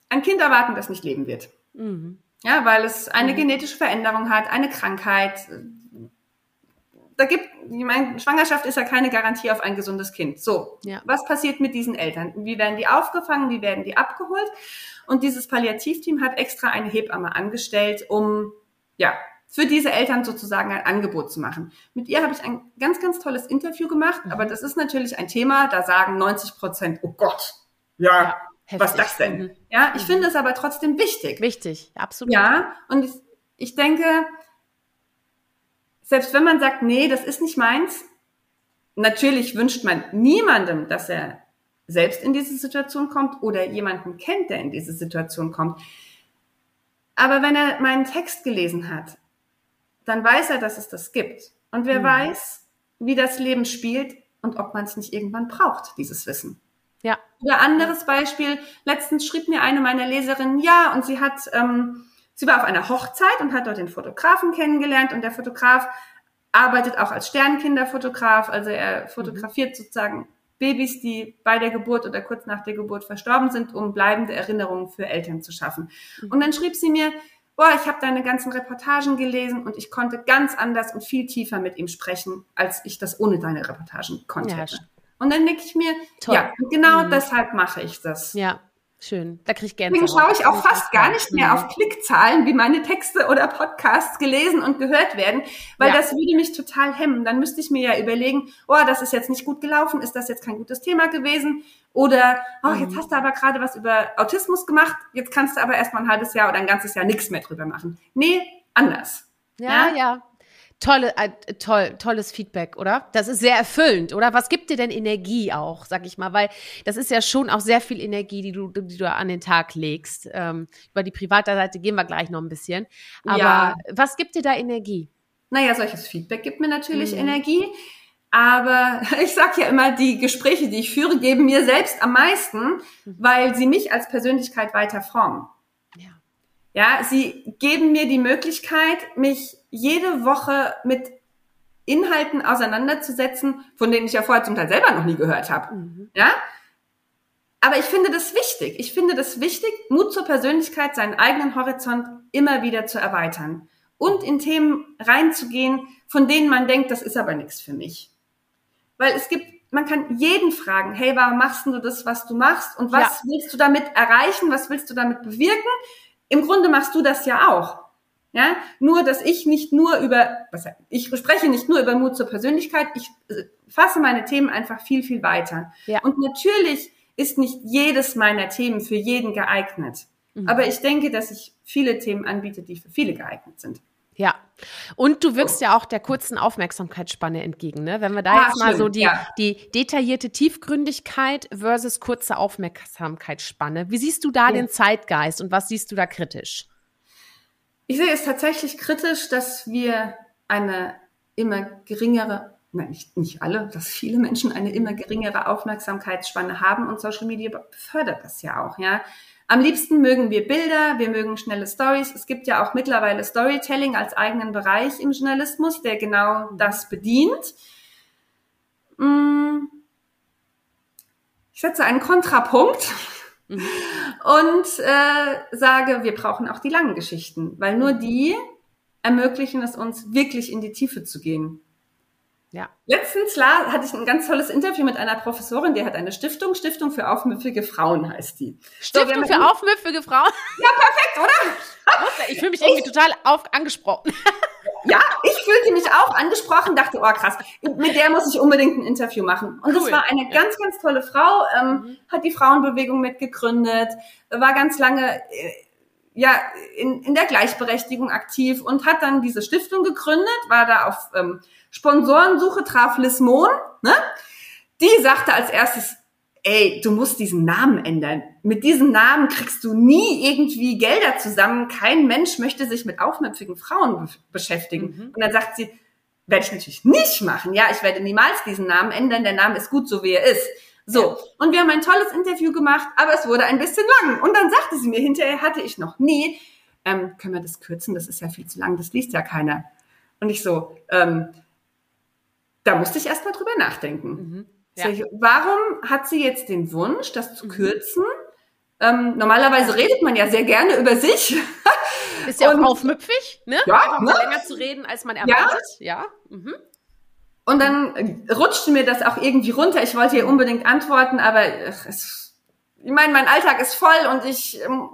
ein Kind erwarten, das nicht leben wird. Mhm. Ja, weil es eine mhm. genetische Veränderung hat, eine Krankheit. Da gibt, ich meine, Schwangerschaft ist ja keine Garantie auf ein gesundes Kind. So, ja. was passiert mit diesen Eltern? Wie werden die aufgefangen? Wie werden die abgeholt? Und dieses Palliativteam hat extra eine Hebamme angestellt, um ja für diese Eltern sozusagen ein Angebot zu machen. Mit ihr habe ich ein ganz, ganz tolles Interview gemacht, mhm. aber das ist natürlich ein Thema, da sagen 90 Prozent, oh Gott, ja, ja was das denn? Mhm. Ja, ich mhm. finde es aber trotzdem wichtig. Wichtig, absolut. Ja, und ich, ich denke, selbst wenn man sagt, nee, das ist nicht meins, natürlich wünscht man niemandem, dass er selbst in diese Situation kommt oder jemanden kennt, der in diese Situation kommt. Aber wenn er meinen Text gelesen hat, dann weiß er, dass es das gibt. Und wer mhm. weiß, wie das Leben spielt und ob man es nicht irgendwann braucht, dieses Wissen. Ja. Oder anderes Beispiel, letztens schrieb mir eine meiner Leserinnen, ja, und sie hat, ähm, sie war auf einer Hochzeit und hat dort den Fotografen kennengelernt und der Fotograf arbeitet auch als Sternkinderfotograf, also er fotografiert mhm. sozusagen Babys, die bei der Geburt oder kurz nach der Geburt verstorben sind, um bleibende Erinnerungen für Eltern zu schaffen. Mhm. Und dann schrieb sie mir, boah, ich habe deine ganzen Reportagen gelesen und ich konnte ganz anders und viel tiefer mit ihm sprechen, als ich das ohne deine Reportagen konnte. Ja, und dann denke ich mir, Toll. ja, genau mhm. deshalb mache ich das. Ja, Schön, da kriege ich gerne. Deswegen schaue ich auch fast gar nicht mehr auf Klickzahlen, wie meine Texte oder Podcasts gelesen und gehört werden, weil ja. das würde mich total hemmen. Dann müsste ich mir ja überlegen, oh, das ist jetzt nicht gut gelaufen, ist das jetzt kein gutes Thema gewesen? Oder, oh, jetzt mhm. hast du aber gerade was über Autismus gemacht, jetzt kannst du aber erst mal ein halbes Jahr oder ein ganzes Jahr nichts mehr drüber machen. Nee, anders. Ja, ja, ja tolle, äh, toll, tolles Feedback, oder? Das ist sehr erfüllend, oder? Was gibt dir denn Energie auch, sag ich mal? Weil das ist ja schon auch sehr viel Energie, die du, die du an den Tag legst. Ähm, über die private Seite gehen wir gleich noch ein bisschen. Aber ja. was gibt dir da Energie? Naja, solches Feedback gibt mir natürlich mhm. Energie. Aber ich sag ja immer, die Gespräche, die ich führe, geben mir selbst am meisten, mhm. weil sie mich als Persönlichkeit weiter formen. Ja. Ja, sie geben mir die Möglichkeit, mich jede Woche mit Inhalten auseinanderzusetzen, von denen ich ja vorher zum Teil selber noch nie gehört habe. Mhm. Ja? Aber ich finde das wichtig. Ich finde das wichtig, Mut zur Persönlichkeit, seinen eigenen Horizont immer wieder zu erweitern und in Themen reinzugehen, von denen man denkt, das ist aber nichts für mich. Weil es gibt, man kann jeden fragen, hey, warum machst du das, was du machst? Und was ja. willst du damit erreichen? Was willst du damit bewirken? Im Grunde machst du das ja auch. Ja, nur, dass ich nicht nur über, was, ich spreche nicht nur über Mut zur Persönlichkeit, ich äh, fasse meine Themen einfach viel, viel weiter. Ja. Und natürlich ist nicht jedes meiner Themen für jeden geeignet. Mhm. Aber ich denke, dass ich viele Themen anbiete, die für viele geeignet sind. Ja. Und du wirkst ja auch der kurzen Aufmerksamkeitsspanne entgegen, ne? Wenn wir da ah, jetzt mal schön, so die, ja. die detaillierte Tiefgründigkeit versus kurze Aufmerksamkeitsspanne. Wie siehst du da ja. den Zeitgeist und was siehst du da kritisch? Ich sehe es tatsächlich kritisch, dass wir eine immer geringere, nein, nicht, nicht alle, dass viele Menschen eine immer geringere Aufmerksamkeitsspanne haben und Social Media fördert das ja auch, ja. Am liebsten mögen wir Bilder, wir mögen schnelle Stories. Es gibt ja auch mittlerweile Storytelling als eigenen Bereich im Journalismus, der genau das bedient. Mm. Ich setze einen Kontrapunkt Mhm. Und äh, sage, wir brauchen auch die langen Geschichten, weil nur die ermöglichen es uns, wirklich in die Tiefe zu gehen. Ja. Letztens hatte ich ein ganz tolles Interview mit einer Professorin, die hat eine Stiftung, Stiftung für aufmüffige Frauen heißt die. Stiftung so, für aufmüffige Frauen? Ja, perfekt, oder? Ich fühle mich irgendwie total auf, angesprochen. Ja, ich fühlte mich auch angesprochen, dachte, oh krass, mit der muss ich unbedingt ein Interview machen. Und cool. das war eine ganz, ganz tolle Frau, ähm, mhm. hat die Frauenbewegung mitgegründet, war ganz lange äh, ja in, in der Gleichberechtigung aktiv und hat dann diese Stiftung gegründet, war da auf ähm, Sponsorensuche, traf Liz Mohn, ne? Die sagte als erstes, ey, du musst diesen Namen ändern. Mit diesem Namen kriegst du nie irgendwie Gelder zusammen. Kein Mensch möchte sich mit aufmüpfigen Frauen be beschäftigen. Mhm. Und dann sagt sie, werde ich natürlich nicht machen. Ja, ich werde niemals diesen Namen ändern. Der Name ist gut, so wie er ist. So, und wir haben ein tolles Interview gemacht, aber es wurde ein bisschen lang. Und dann sagte sie mir, hinterher hatte ich noch, nee, ähm, können wir das kürzen, das ist ja viel zu lang, das liest ja keiner. Und ich so, ähm, da musste ich erst mal drüber nachdenken. Mhm. Ja. Ich, warum hat sie jetzt den Wunsch, das zu mhm. kürzen? Ähm, normalerweise redet man ja sehr gerne über sich. Ist ja auch aufmüpfig, ne? Ja, Einfach ne? länger zu reden, als man erwartet. Ja. ja. Mhm. Und dann rutschte mir das auch irgendwie runter. Ich wollte ihr unbedingt antworten, aber es, ich meine, mein Alltag ist voll und ich ähm,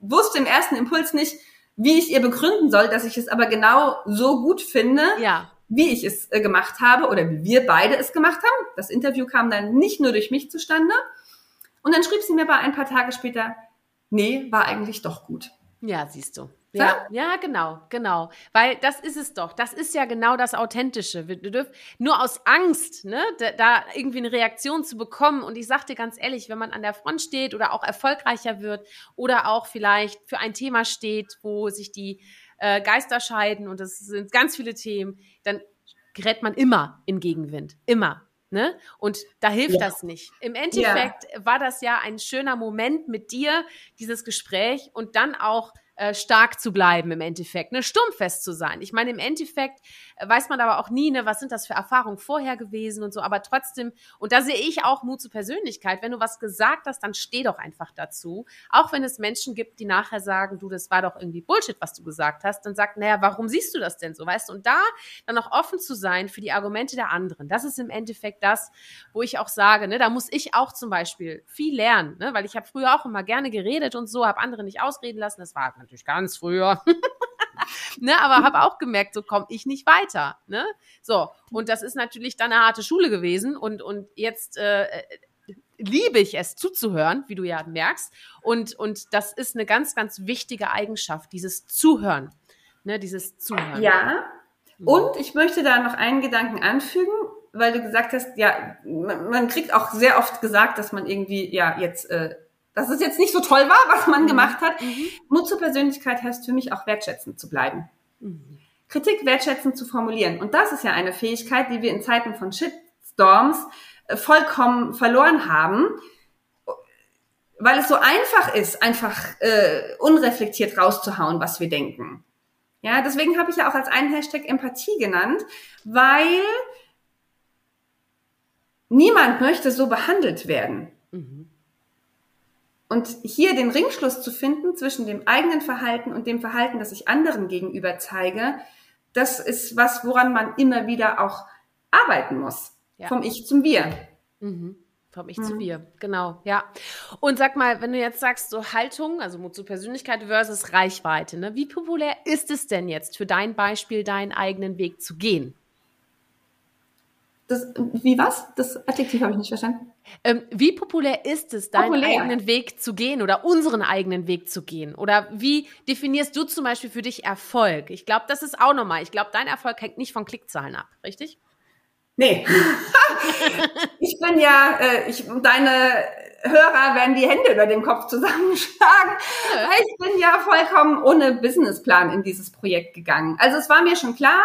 wusste im ersten Impuls nicht, wie ich ihr begründen soll, dass ich es aber genau so gut finde, ja. wie ich es äh, gemacht habe oder wie wir beide es gemacht haben. Das Interview kam dann nicht nur durch mich zustande. Und dann schrieb sie mir aber ein paar Tage später, nee, war eigentlich doch gut. Ja, siehst du. Ja, ja, genau, genau. Weil das ist es doch. Das ist ja genau das Authentische. Wir dürfen nur aus Angst, ne, da, irgendwie eine Reaktion zu bekommen. Und ich sag dir ganz ehrlich, wenn man an der Front steht oder auch erfolgreicher wird oder auch vielleicht für ein Thema steht, wo sich die äh, Geister scheiden und das sind ganz viele Themen, dann gerät man immer in Gegenwind. Immer. Ne? Und da hilft ja. das nicht. Im Endeffekt ja. war das ja ein schöner Moment mit dir, dieses Gespräch und dann auch äh, stark zu bleiben im Endeffekt, ne, sturmfest zu sein. Ich meine, im Endeffekt äh, weiß man aber auch nie, ne, was sind das für Erfahrungen vorher gewesen und so, aber trotzdem, und da sehe ich auch Mut zur Persönlichkeit. Wenn du was gesagt hast, dann steh doch einfach dazu. Auch wenn es Menschen gibt, die nachher sagen, du, das war doch irgendwie Bullshit, was du gesagt hast, dann sagt, naja, warum siehst du das denn so, weißt du? Und da dann auch offen zu sein für die Argumente der anderen, das ist im Endeffekt das, wo ich auch sage, ne, da muss ich auch zum Beispiel viel lernen, ne, weil ich habe früher auch immer gerne geredet und so, habe andere nicht ausreden lassen. Das war natürlich ganz früher. ne, aber habe auch gemerkt, so komme ich nicht weiter. Ne? So, und das ist natürlich dann eine harte Schule gewesen und, und jetzt äh, liebe ich es zuzuhören, wie du ja merkst. Und, und das ist eine ganz, ganz wichtige Eigenschaft, dieses Zuhören. Ne, dieses Zuhören. Ja. Mhm. Und ich möchte da noch einen Gedanken anfügen, weil du gesagt hast, ja, man kriegt auch sehr oft gesagt, dass man irgendwie, ja, jetzt äh, dass es jetzt nicht so toll war, was man mhm. gemacht hat. Mhm. Mut zur Persönlichkeit heißt für mich auch wertschätzend zu bleiben. Mhm. Kritik wertschätzend zu formulieren. Und das ist ja eine Fähigkeit, die wir in Zeiten von Shitstorms äh, vollkommen verloren haben, weil es so einfach ist, einfach äh, unreflektiert rauszuhauen, was wir denken. Ja, deswegen habe ich ja auch als einen Hashtag Empathie genannt, weil niemand möchte so behandelt werden. Mhm. Und hier den Ringschluss zu finden zwischen dem eigenen Verhalten und dem Verhalten, das ich anderen gegenüber zeige, das ist was, woran man immer wieder auch arbeiten muss. Ja. Vom Ich zum Wir. Mhm. Vom Ich mhm. zu Wir, genau, ja. Und sag mal, wenn du jetzt sagst, so Haltung, also Mut zur Persönlichkeit versus Reichweite, ne? wie populär ist es denn jetzt für dein Beispiel, deinen eigenen Weg zu gehen? Das, wie was? Das Adjektiv habe ich nicht verstanden. Ähm, wie populär ist es, deinen populär. eigenen Weg zu gehen oder unseren eigenen Weg zu gehen? Oder wie definierst du zum Beispiel für dich Erfolg? Ich glaube, das ist auch nochmal. Ich glaube, dein Erfolg hängt nicht von Klickzahlen ab, richtig? Nee. ich bin ja, äh, ich, deine Hörer werden die Hände über dem Kopf zusammenschlagen. Ja. Ich bin ja vollkommen ohne Businessplan in dieses Projekt gegangen. Also es war mir schon klar,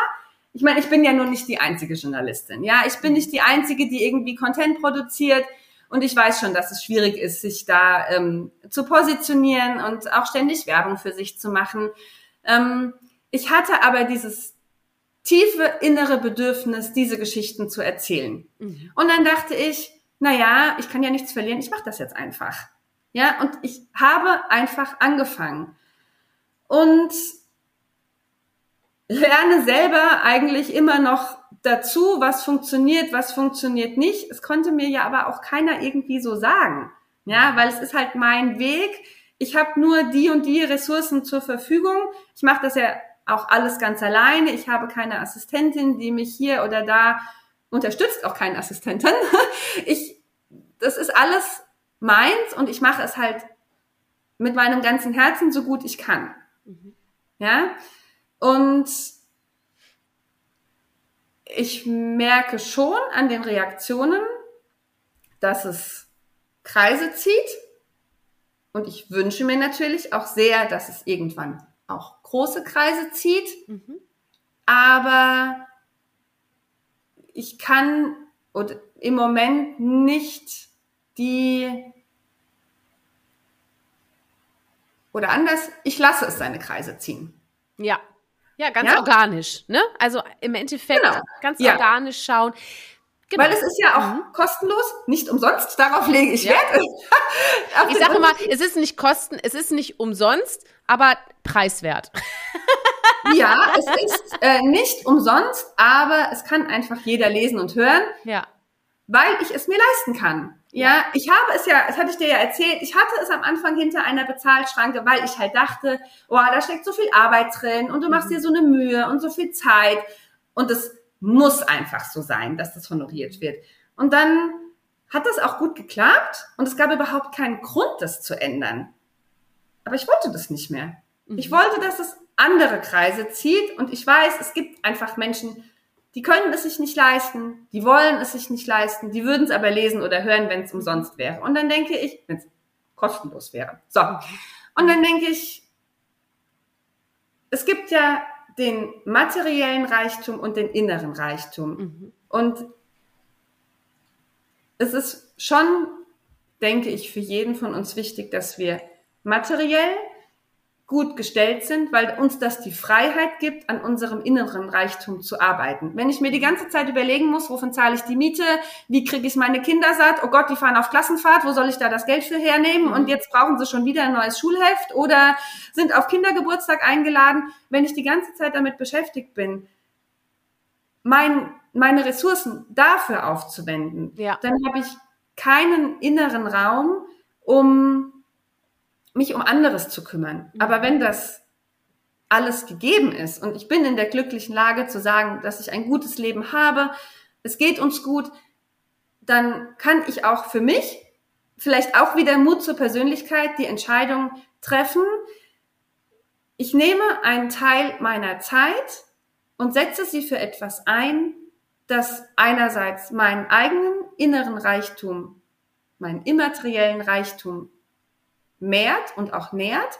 ich meine, ich bin ja nur nicht die einzige Journalistin. Ja, ich bin nicht die einzige, die irgendwie Content produziert. Und ich weiß schon, dass es schwierig ist, sich da ähm, zu positionieren und auch ständig Werbung für sich zu machen. Ähm, ich hatte aber dieses tiefe innere Bedürfnis, diese Geschichten zu erzählen. Mhm. Und dann dachte ich, na ja, ich kann ja nichts verlieren, ich mache das jetzt einfach. Ja, und ich habe einfach angefangen. Und lerne selber eigentlich immer noch dazu, was funktioniert, was funktioniert nicht. Es konnte mir ja aber auch keiner irgendwie so sagen. Ja, weil es ist halt mein Weg. Ich habe nur die und die Ressourcen zur Verfügung. Ich mache das ja auch alles ganz alleine. Ich habe keine Assistentin, die mich hier oder da unterstützt, auch keine Assistentin. Ich, das ist alles meins und ich mache es halt mit meinem ganzen Herzen so gut ich kann. Mhm. Ja, und ich merke schon an den Reaktionen, dass es Kreise zieht. Und ich wünsche mir natürlich auch sehr, dass es irgendwann auch große Kreise zieht. Mhm. Aber ich kann im Moment nicht die oder anders, ich lasse es seine Kreise ziehen. Ja. Ja, ganz ja? organisch, ne? Also im Endeffekt genau. ganz ja. organisch schauen. Genau. Weil es ist ja auch mhm. kostenlos, nicht umsonst, darauf lege ich ja. Wert. ich sage mal, es ist nicht kosten, es ist nicht umsonst, aber preiswert. ja, es ist äh, nicht umsonst, aber es kann einfach jeder lesen und hören. Ja. Weil ich es mir leisten kann. Ja, ich habe es ja, das hatte ich dir ja erzählt, ich hatte es am Anfang hinter einer Bezahlschranke, weil ich halt dachte, oh, da steckt so viel Arbeit drin und du machst mhm. dir so eine Mühe und so viel Zeit und es muss einfach so sein, dass das honoriert wird. Und dann hat das auch gut geklappt und es gab überhaupt keinen Grund, das zu ändern. Aber ich wollte das nicht mehr. Mhm. Ich wollte, dass es andere Kreise zieht und ich weiß, es gibt einfach Menschen, die können es sich nicht leisten, die wollen es sich nicht leisten, die würden es aber lesen oder hören, wenn es umsonst wäre. Und dann denke ich, wenn es kostenlos wäre. So. Und dann denke ich, es gibt ja den materiellen Reichtum und den inneren Reichtum. Mhm. Und es ist schon, denke ich, für jeden von uns wichtig, dass wir materiell gut gestellt sind, weil uns das die Freiheit gibt, an unserem inneren Reichtum zu arbeiten. Wenn ich mir die ganze Zeit überlegen muss, wovon zahle ich die Miete, wie kriege ich meine Kinder satt, oh Gott, die fahren auf Klassenfahrt, wo soll ich da das Geld für hernehmen und jetzt brauchen sie schon wieder ein neues Schulheft oder sind auf Kindergeburtstag eingeladen, wenn ich die ganze Zeit damit beschäftigt bin, mein, meine Ressourcen dafür aufzuwenden, ja. dann habe ich keinen inneren Raum, um mich um anderes zu kümmern. Mhm. Aber wenn das alles gegeben ist und ich bin in der glücklichen Lage zu sagen, dass ich ein gutes Leben habe, es geht uns gut, dann kann ich auch für mich vielleicht auch wieder Mut zur Persönlichkeit die Entscheidung treffen, ich nehme einen Teil meiner Zeit und setze sie für etwas ein, das einerseits meinen eigenen inneren Reichtum, meinen immateriellen Reichtum mehrt und auch nährt,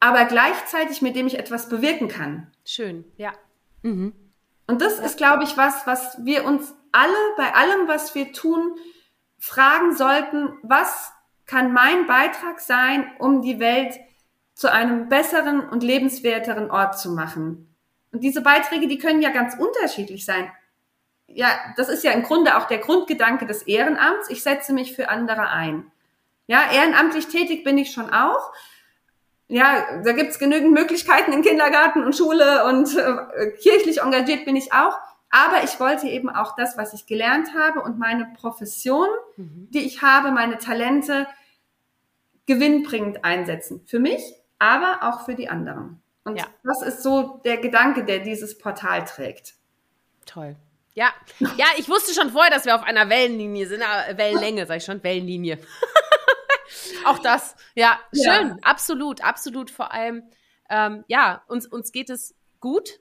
aber gleichzeitig mit dem ich etwas bewirken kann. Schön, ja. Mhm. Und das ja. ist, glaube ich, was, was wir uns alle bei allem, was wir tun, fragen sollten, was kann mein Beitrag sein, um die Welt zu einem besseren und lebenswerteren Ort zu machen. Und diese Beiträge, die können ja ganz unterschiedlich sein. Ja, das ist ja im Grunde auch der Grundgedanke des Ehrenamts. Ich setze mich für andere ein. Ja, ehrenamtlich tätig bin ich schon auch. Ja, da gibt's genügend Möglichkeiten in Kindergarten und Schule und äh, kirchlich engagiert bin ich auch. Aber ich wollte eben auch das, was ich gelernt habe und meine Profession, mhm. die ich habe, meine Talente gewinnbringend einsetzen. Für mich, aber auch für die anderen. Und ja. das ist so der Gedanke, der dieses Portal trägt. Toll. Ja, ja, ich wusste schon vorher, dass wir auf einer Wellenlinie sind, äh, Wellenlänge, sag ich schon, Wellenlinie. Auch das, ja, schön, ja. absolut, absolut. Vor allem, ähm, ja, uns, uns geht es gut.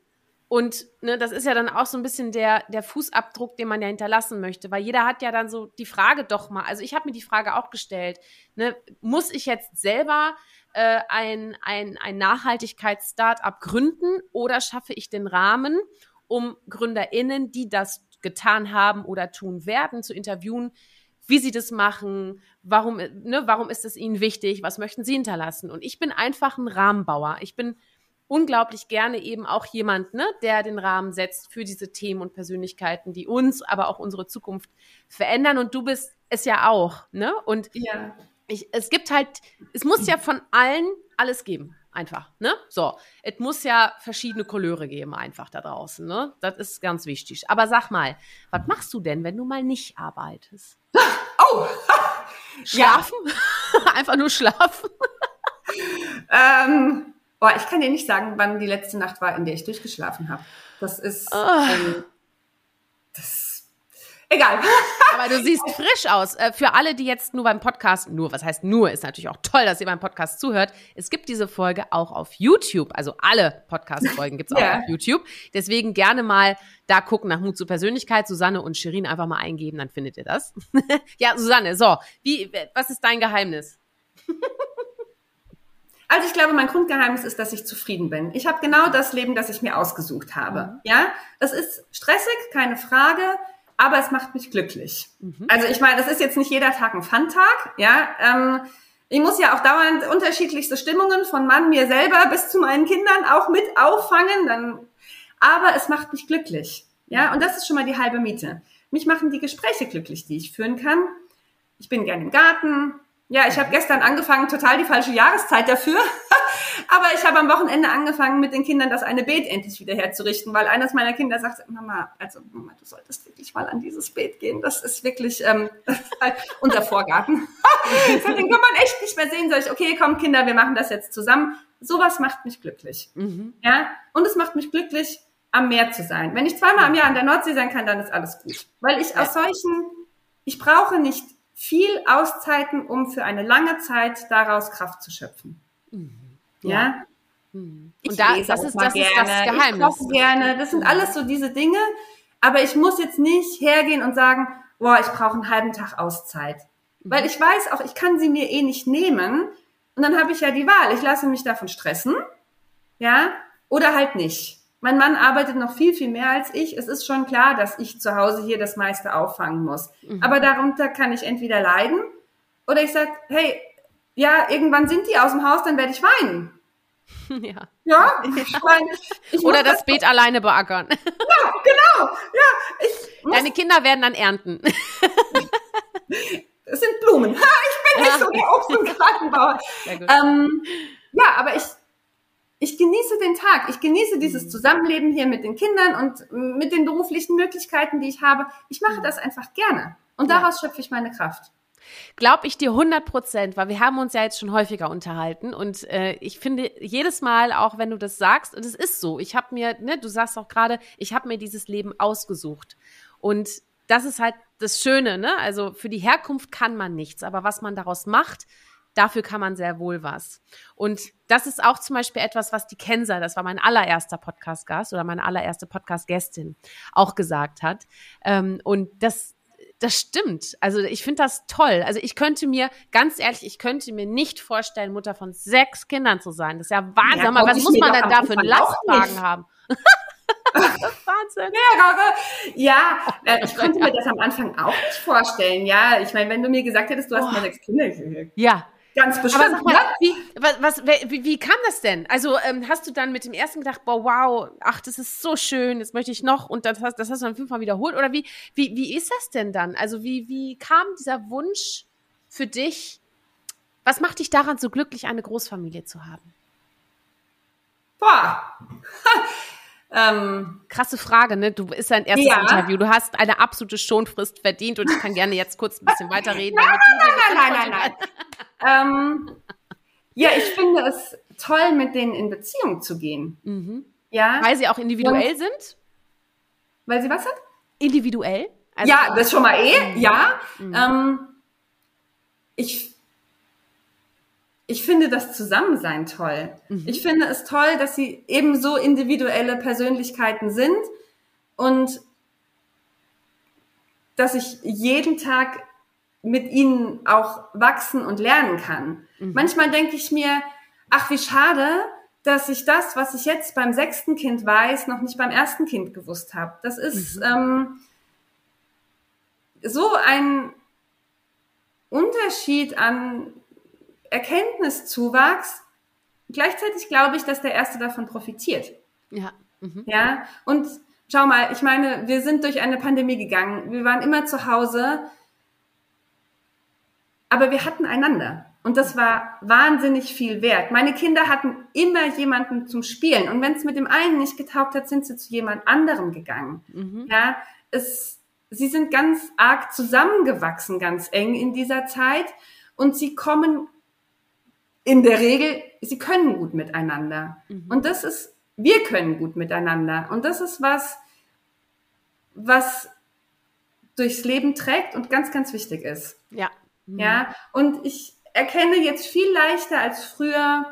Und ne, das ist ja dann auch so ein bisschen der, der Fußabdruck, den man ja hinterlassen möchte, weil jeder hat ja dann so die Frage doch mal, also ich habe mir die Frage auch gestellt, ne, muss ich jetzt selber äh, ein, ein, ein Nachhaltigkeits-Startup gründen oder schaffe ich den Rahmen, um GründerInnen, die das getan haben oder tun werden, zu interviewen, wie sie das machen, warum, ne, warum ist es ihnen wichtig, was möchten sie hinterlassen. Und ich bin einfach ein Rahmenbauer. Ich bin unglaublich gerne eben auch jemand, ne, der den Rahmen setzt für diese Themen und Persönlichkeiten, die uns, aber auch unsere Zukunft verändern. Und du bist es ja auch, ne? Und ja. ich, es gibt halt, es muss ja von allen alles geben. Einfach, ne? So, es muss ja verschiedene Couleur geben, einfach da draußen, ne? Das ist ganz wichtig. Aber sag mal, was machst du denn, wenn du mal nicht arbeitest? Oh! Schlafen? Ja. einfach nur schlafen? ähm, boah, ich kann dir nicht sagen, wann die letzte Nacht war, in der ich durchgeschlafen habe. Das ist. Oh. Ähm, das Egal. Aber du siehst frisch aus. Äh, für alle, die jetzt nur beim Podcast, nur, was heißt nur, ist natürlich auch toll, dass ihr beim Podcast zuhört. Es gibt diese Folge auch auf YouTube. Also alle Podcast-Folgen gibt's auch yeah. auf YouTube. Deswegen gerne mal da gucken nach Mut zur Persönlichkeit. Susanne und Shirin einfach mal eingeben, dann findet ihr das. ja, Susanne, so, wie, was ist dein Geheimnis? Also ich glaube, mein Grundgeheimnis ist, dass ich zufrieden bin. Ich habe genau das Leben, das ich mir ausgesucht habe. Mhm. Ja, es ist stressig, keine Frage aber es macht mich glücklich. Mhm. Also ich meine, das ist jetzt nicht jeder Tag ein Fun-Tag, ja. Ähm, ich muss ja auch dauernd unterschiedlichste Stimmungen von Mann, mir selber bis zu meinen Kindern auch mit auffangen, dann, aber es macht mich glücklich, ja. Und das ist schon mal die halbe Miete. Mich machen die Gespräche glücklich, die ich führen kann. Ich bin gern im Garten, ja, ich habe gestern angefangen, total die falsche Jahreszeit dafür. Aber ich habe am Wochenende angefangen, mit den Kindern das eine Beet endlich wieder herzurichten, weil eines meiner Kinder sagt, Mama, also Mama, du solltest wirklich mal an dieses Beet gehen. Das ist wirklich ähm, unser Vorgarten. den kann man echt nicht mehr sehen. Sag ich, okay, komm Kinder, wir machen das jetzt zusammen. Sowas macht mich glücklich. Mhm. Ja, und es macht mich glücklich, am Meer zu sein. Wenn ich zweimal am Jahr an der Nordsee sein kann, dann ist alles gut. Weil ich aus solchen, ich brauche nicht viel Auszeiten, um für eine lange Zeit daraus Kraft zu schöpfen. Mhm. Ja. ja? Mhm. Ich Und da, lese das, ist, das gerne. ist das Geheimnis. Ich gerne. Das sind alles so diese Dinge. Aber ich muss jetzt nicht hergehen und sagen, boah, ich brauche einen halben Tag Auszeit. Mhm. Weil ich weiß auch, ich kann sie mir eh nicht nehmen. Und dann habe ich ja die Wahl. Ich lasse mich davon stressen. Ja. Oder halt nicht. Mein Mann arbeitet noch viel, viel mehr als ich. Es ist schon klar, dass ich zu Hause hier das meiste auffangen muss. Mhm. Aber darunter kann ich entweder leiden oder ich sage, hey, ja, irgendwann sind die aus dem Haus, dann werde ich weinen. Ja. Ja, ich meine, ich Oder das Beet alleine beackern. Ja, genau. Ja, ich Deine Kinder werden dann ernten. Es sind Blumen. Ha, ich bin nicht so der Obst- und Gartenbauer. Ähm, ja, aber ich, ich genieße den Tag. Ich genieße dieses mhm. Zusammenleben hier mit den Kindern und mit den beruflichen Möglichkeiten, die ich habe. Ich mache mhm. das einfach gerne. Und daraus schöpfe ich meine Kraft. Glaube ich dir 100 Prozent, weil wir haben uns ja jetzt schon häufiger unterhalten und äh, ich finde jedes Mal, auch wenn du das sagst, und es ist so, ich habe mir, ne, du sagst auch gerade, ich habe mir dieses Leben ausgesucht und das ist halt das Schöne, ne? Also für die Herkunft kann man nichts, aber was man daraus macht, dafür kann man sehr wohl was. Und das ist auch zum Beispiel etwas, was die Kenser, das war mein allererster Podcast-Gast oder meine allererste Podcast-Gästin, auch gesagt hat. Ähm, und das, das stimmt. Also ich finde das toll. Also ich könnte mir, ganz ehrlich, ich könnte mir nicht vorstellen, Mutter von sechs Kindern zu sein. Das ist ja Wahnsinn. Ja, was muss man denn da für einen Lastwagen haben? Wahnsinn. Ja, ja, äh, ich konnte mir das am Anfang auch nicht vorstellen. Ja, ich meine, wenn du mir gesagt hättest, du hast oh. mal sechs Kinder. Ja, Ganz bestimmt. Mal, wie, was, wie, wie, kam das denn? Also ähm, hast du dann mit dem ersten gedacht, boah, wow, ach, das ist so schön, jetzt möchte ich noch und das hast, das hast du dann fünfmal wiederholt? Oder wie, wie, wie ist das denn dann? Also wie, wie kam dieser Wunsch für dich? Was macht dich daran so glücklich, eine Großfamilie zu haben? Boah. Ähm, Krasse Frage, ne? Du ist dein erstes ja. Interview. Du hast eine absolute Schonfrist verdient und ich kann gerne jetzt kurz ein bisschen weiterreden. nein, nein, nein, nein, nein, nein, ähm, ja, ich finde es toll, mit denen in Beziehung zu gehen. Mhm. Ja. Weil sie auch individuell und, sind? Weil sie was sind? Individuell? Also ja, das schon mal eh, mhm. ja. Mhm. Ähm, ich ich finde das Zusammensein toll. Mhm. Ich finde es toll, dass sie ebenso individuelle Persönlichkeiten sind und dass ich jeden Tag mit ihnen auch wachsen und lernen kann. Mhm. Manchmal denke ich mir, ach, wie schade, dass ich das, was ich jetzt beim sechsten Kind weiß, noch nicht beim ersten Kind gewusst habe. Das ist mhm. ähm, so ein Unterschied an Erkenntniszuwachs. Gleichzeitig glaube ich, dass der Erste davon profitiert. Ja. Mhm. Ja. Und schau mal, ich meine, wir sind durch eine Pandemie gegangen. Wir waren immer zu Hause. Aber wir hatten einander. Und das war wahnsinnig viel wert. Meine Kinder hatten immer jemanden zum Spielen. Und wenn es mit dem einen nicht getaugt hat, sind sie zu jemand anderem gegangen. Mhm. Ja, es, sie sind ganz arg zusammengewachsen, ganz eng in dieser Zeit. Und sie kommen in der Regel, sie können gut miteinander. Mhm. Und das ist, wir können gut miteinander. Und das ist was, was durchs Leben trägt und ganz, ganz wichtig ist. Ja. Mhm. Ja. Und ich erkenne jetzt viel leichter als früher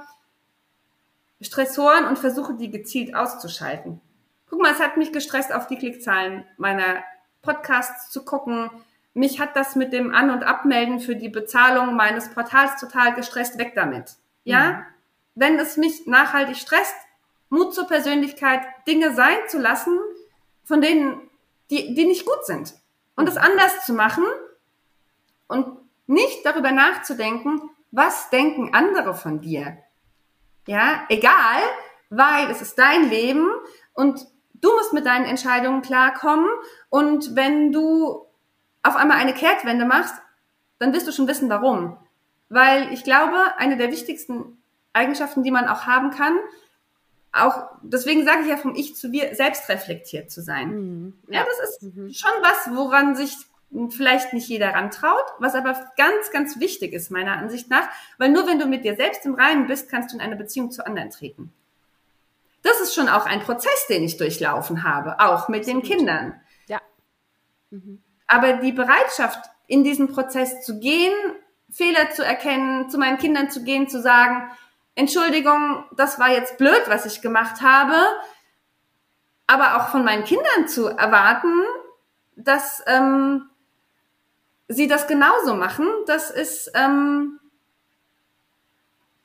Stressoren und versuche die gezielt auszuschalten. Guck mal, es hat mich gestresst, auf die Klickzahlen meiner Podcasts zu gucken, mich hat das mit dem An- und Abmelden für die Bezahlung meines Portals total gestresst, weg damit. Ja? Mhm. Wenn es mich nachhaltig stresst, Mut zur Persönlichkeit, Dinge sein zu lassen, von denen, die, die nicht gut sind. und es anders zu machen und nicht darüber nachzudenken, was denken andere von dir. Ja, egal, weil es ist dein Leben und du musst mit deinen Entscheidungen klarkommen und wenn du auf einmal eine Kehrtwende machst, dann wirst du schon wissen, warum. Weil ich glaube, eine der wichtigsten Eigenschaften, die man auch haben kann, auch, deswegen sage ich ja vom Ich zu wir, selbst reflektiert zu sein. Mhm. Ja. ja. das ist mhm. schon was, woran sich vielleicht nicht jeder rantraut, was aber ganz, ganz wichtig ist, meiner Ansicht nach, weil nur wenn du mit dir selbst im Reinen bist, kannst du in eine Beziehung zu anderen treten. Das ist schon auch ein Prozess, den ich durchlaufen habe, auch mit den Kindern. Ja. Mhm. Aber die Bereitschaft, in diesen Prozess zu gehen, Fehler zu erkennen, zu meinen Kindern zu gehen, zu sagen, Entschuldigung, das war jetzt blöd, was ich gemacht habe, aber auch von meinen Kindern zu erwarten, dass ähm, sie das genauso machen, das ist ähm,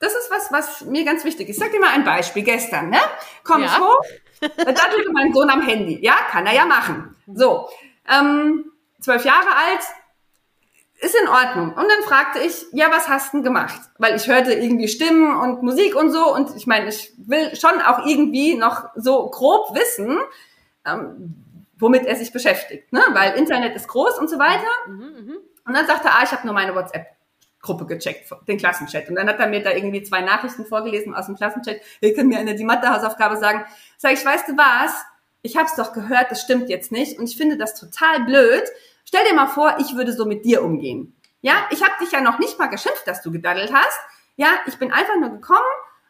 das ist was, was mir ganz wichtig ist. Ich sag dir mal ein Beispiel. Gestern, ne? Komm ja. ich hoch, da daddelte mein Sohn am Handy. Ja, kann er ja machen. So, ähm, zwölf Jahre alt, ist in Ordnung. Und dann fragte ich, ja, was hast du denn gemacht? Weil ich hörte irgendwie Stimmen und Musik und so. Und ich meine, ich will schon auch irgendwie noch so grob wissen, ähm, womit er sich beschäftigt. Ne? Weil Internet ist groß und so weiter. Mhm, mh. Und dann sagte er, ah, ich habe nur meine WhatsApp-Gruppe gecheckt, den Klassenchat. Und dann hat er mir da irgendwie zwei Nachrichten vorgelesen aus dem Klassenchat. Hier können mir eine die Mathe-Hausaufgabe sagen. Sag ich, weißt du was? Ich habe es doch gehört, das stimmt jetzt nicht. Und ich finde das total blöd, Stell dir mal vor, ich würde so mit dir umgehen. Ja, ich habe dich ja noch nicht mal geschimpft, dass du gedaddelt hast. Ja, ich bin einfach nur gekommen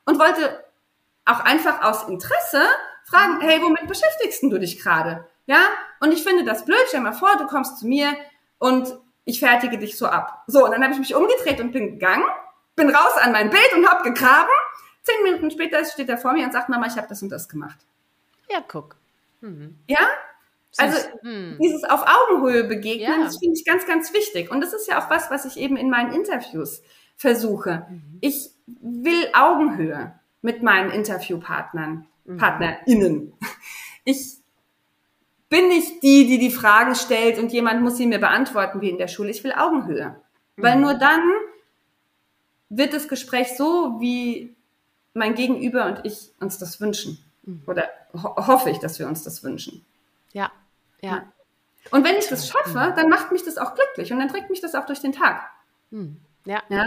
und wollte auch einfach aus Interesse fragen, hey, womit beschäftigst du dich gerade? Ja, und ich finde das blöd. Stell dir mal vor, du kommst zu mir und ich fertige dich so ab. So, und dann habe ich mich umgedreht und bin gegangen, bin raus an mein Bild und habe gegraben. Zehn Minuten später steht er vor mir und sagt, Mama, ich habe das und das gemacht. Ja, guck. Mhm. Ja, also hm. dieses auf Augenhöhe begegnen, ja. das finde ich ganz, ganz wichtig. Und das ist ja auch was, was ich eben in meinen Interviews versuche. Mhm. Ich will Augenhöhe mit meinen Interviewpartnern, mhm. PartnerInnen. Ich bin nicht die, die die Fragen stellt und jemand muss sie mir beantworten wie in der Schule. Ich will Augenhöhe. Mhm. Weil nur dann wird das Gespräch so, wie mein Gegenüber und ich uns das wünschen. Mhm. Oder ho hoffe ich, dass wir uns das wünschen. Ja, ja. Und wenn ich das schaffe, dann macht mich das auch glücklich und dann trägt mich das auch durch den Tag. Hm. Ja. ja.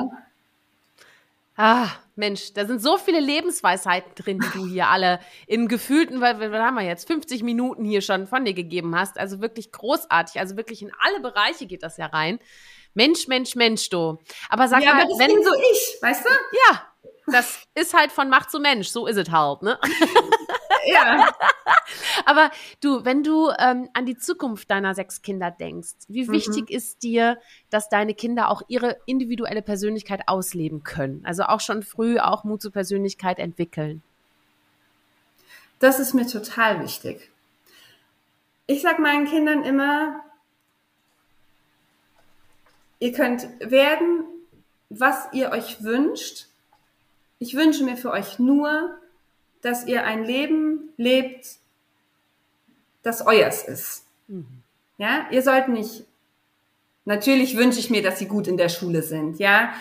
Ah, Mensch, da sind so viele Lebensweisheiten drin, die du hier alle in gefühlten, weil was haben wir jetzt, 50 Minuten hier schon von dir gegeben hast. Also wirklich großartig. Also wirklich in alle Bereiche geht das ja rein. Mensch, Mensch, Mensch, du. Aber sag ja, mal, aber das wenn bin so ich, weißt du? Ja, das ist halt von Macht zu Mensch. So ist es halt, ne? ja. Aber du, wenn du ähm, an die Zukunft deiner sechs Kinder denkst, wie mhm. wichtig ist dir, dass deine Kinder auch ihre individuelle Persönlichkeit ausleben können? Also auch schon früh auch Mut zur Persönlichkeit entwickeln? Das ist mir total wichtig. Ich sag meinen Kindern immer, ihr könnt werden, was ihr euch wünscht. Ich wünsche mir für euch nur, dass ihr ein Leben lebt, das euers ist. Mhm. Ja, ihr sollt nicht, natürlich wünsche ich mir, dass sie gut in der Schule sind, ja,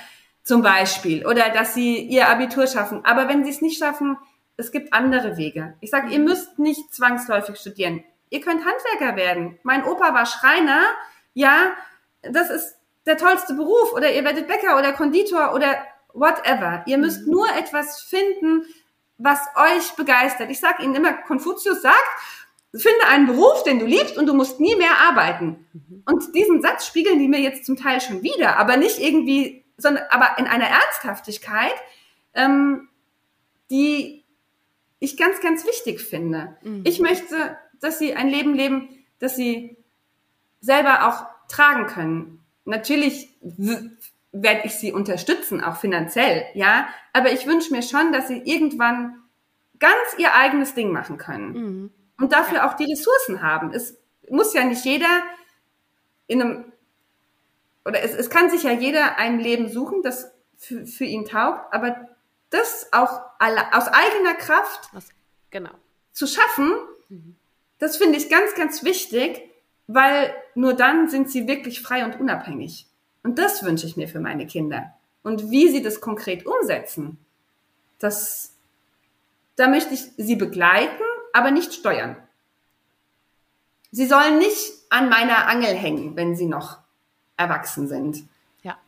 zum Beispiel, oder dass sie ihr Abitur schaffen. Aber wenn sie es nicht schaffen, es gibt andere Wege. Ich sage, ihr müsst nicht zwangsläufig studieren. Ihr könnt Handwerker werden. Mein Opa war Schreiner, ja, das ist der tollste Beruf. Oder ihr werdet Bäcker oder Konditor oder whatever. Ihr müsst mhm. nur etwas finden, was euch begeistert. Ich sage Ihnen immer, Konfuzius sagt, finde einen Beruf, den du liebst und du musst nie mehr arbeiten. Mhm. Und diesen Satz spiegeln die mir jetzt zum Teil schon wieder, aber nicht irgendwie, sondern aber in einer Ernsthaftigkeit, ähm, die ich ganz, ganz wichtig finde. Mhm. Ich möchte, dass sie ein Leben leben, das sie selber auch tragen können. Natürlich werde ich sie unterstützen, auch finanziell, ja. Aber ich wünsche mir schon, dass sie irgendwann ganz ihr eigenes Ding machen können. Mhm. Und dafür ja. auch die Ressourcen haben. Es muss ja nicht jeder in einem, oder es, es kann sich ja jeder ein Leben suchen, das für, für ihn taugt, aber das auch alle, aus eigener Kraft Was, genau. zu schaffen, mhm. das finde ich ganz, ganz wichtig, weil nur dann sind sie wirklich frei und unabhängig. Und das wünsche ich mir für meine Kinder. Und wie sie das konkret umsetzen, das, da möchte ich sie begleiten, aber nicht steuern. Sie sollen nicht an meiner Angel hängen, wenn sie noch erwachsen sind. Ja.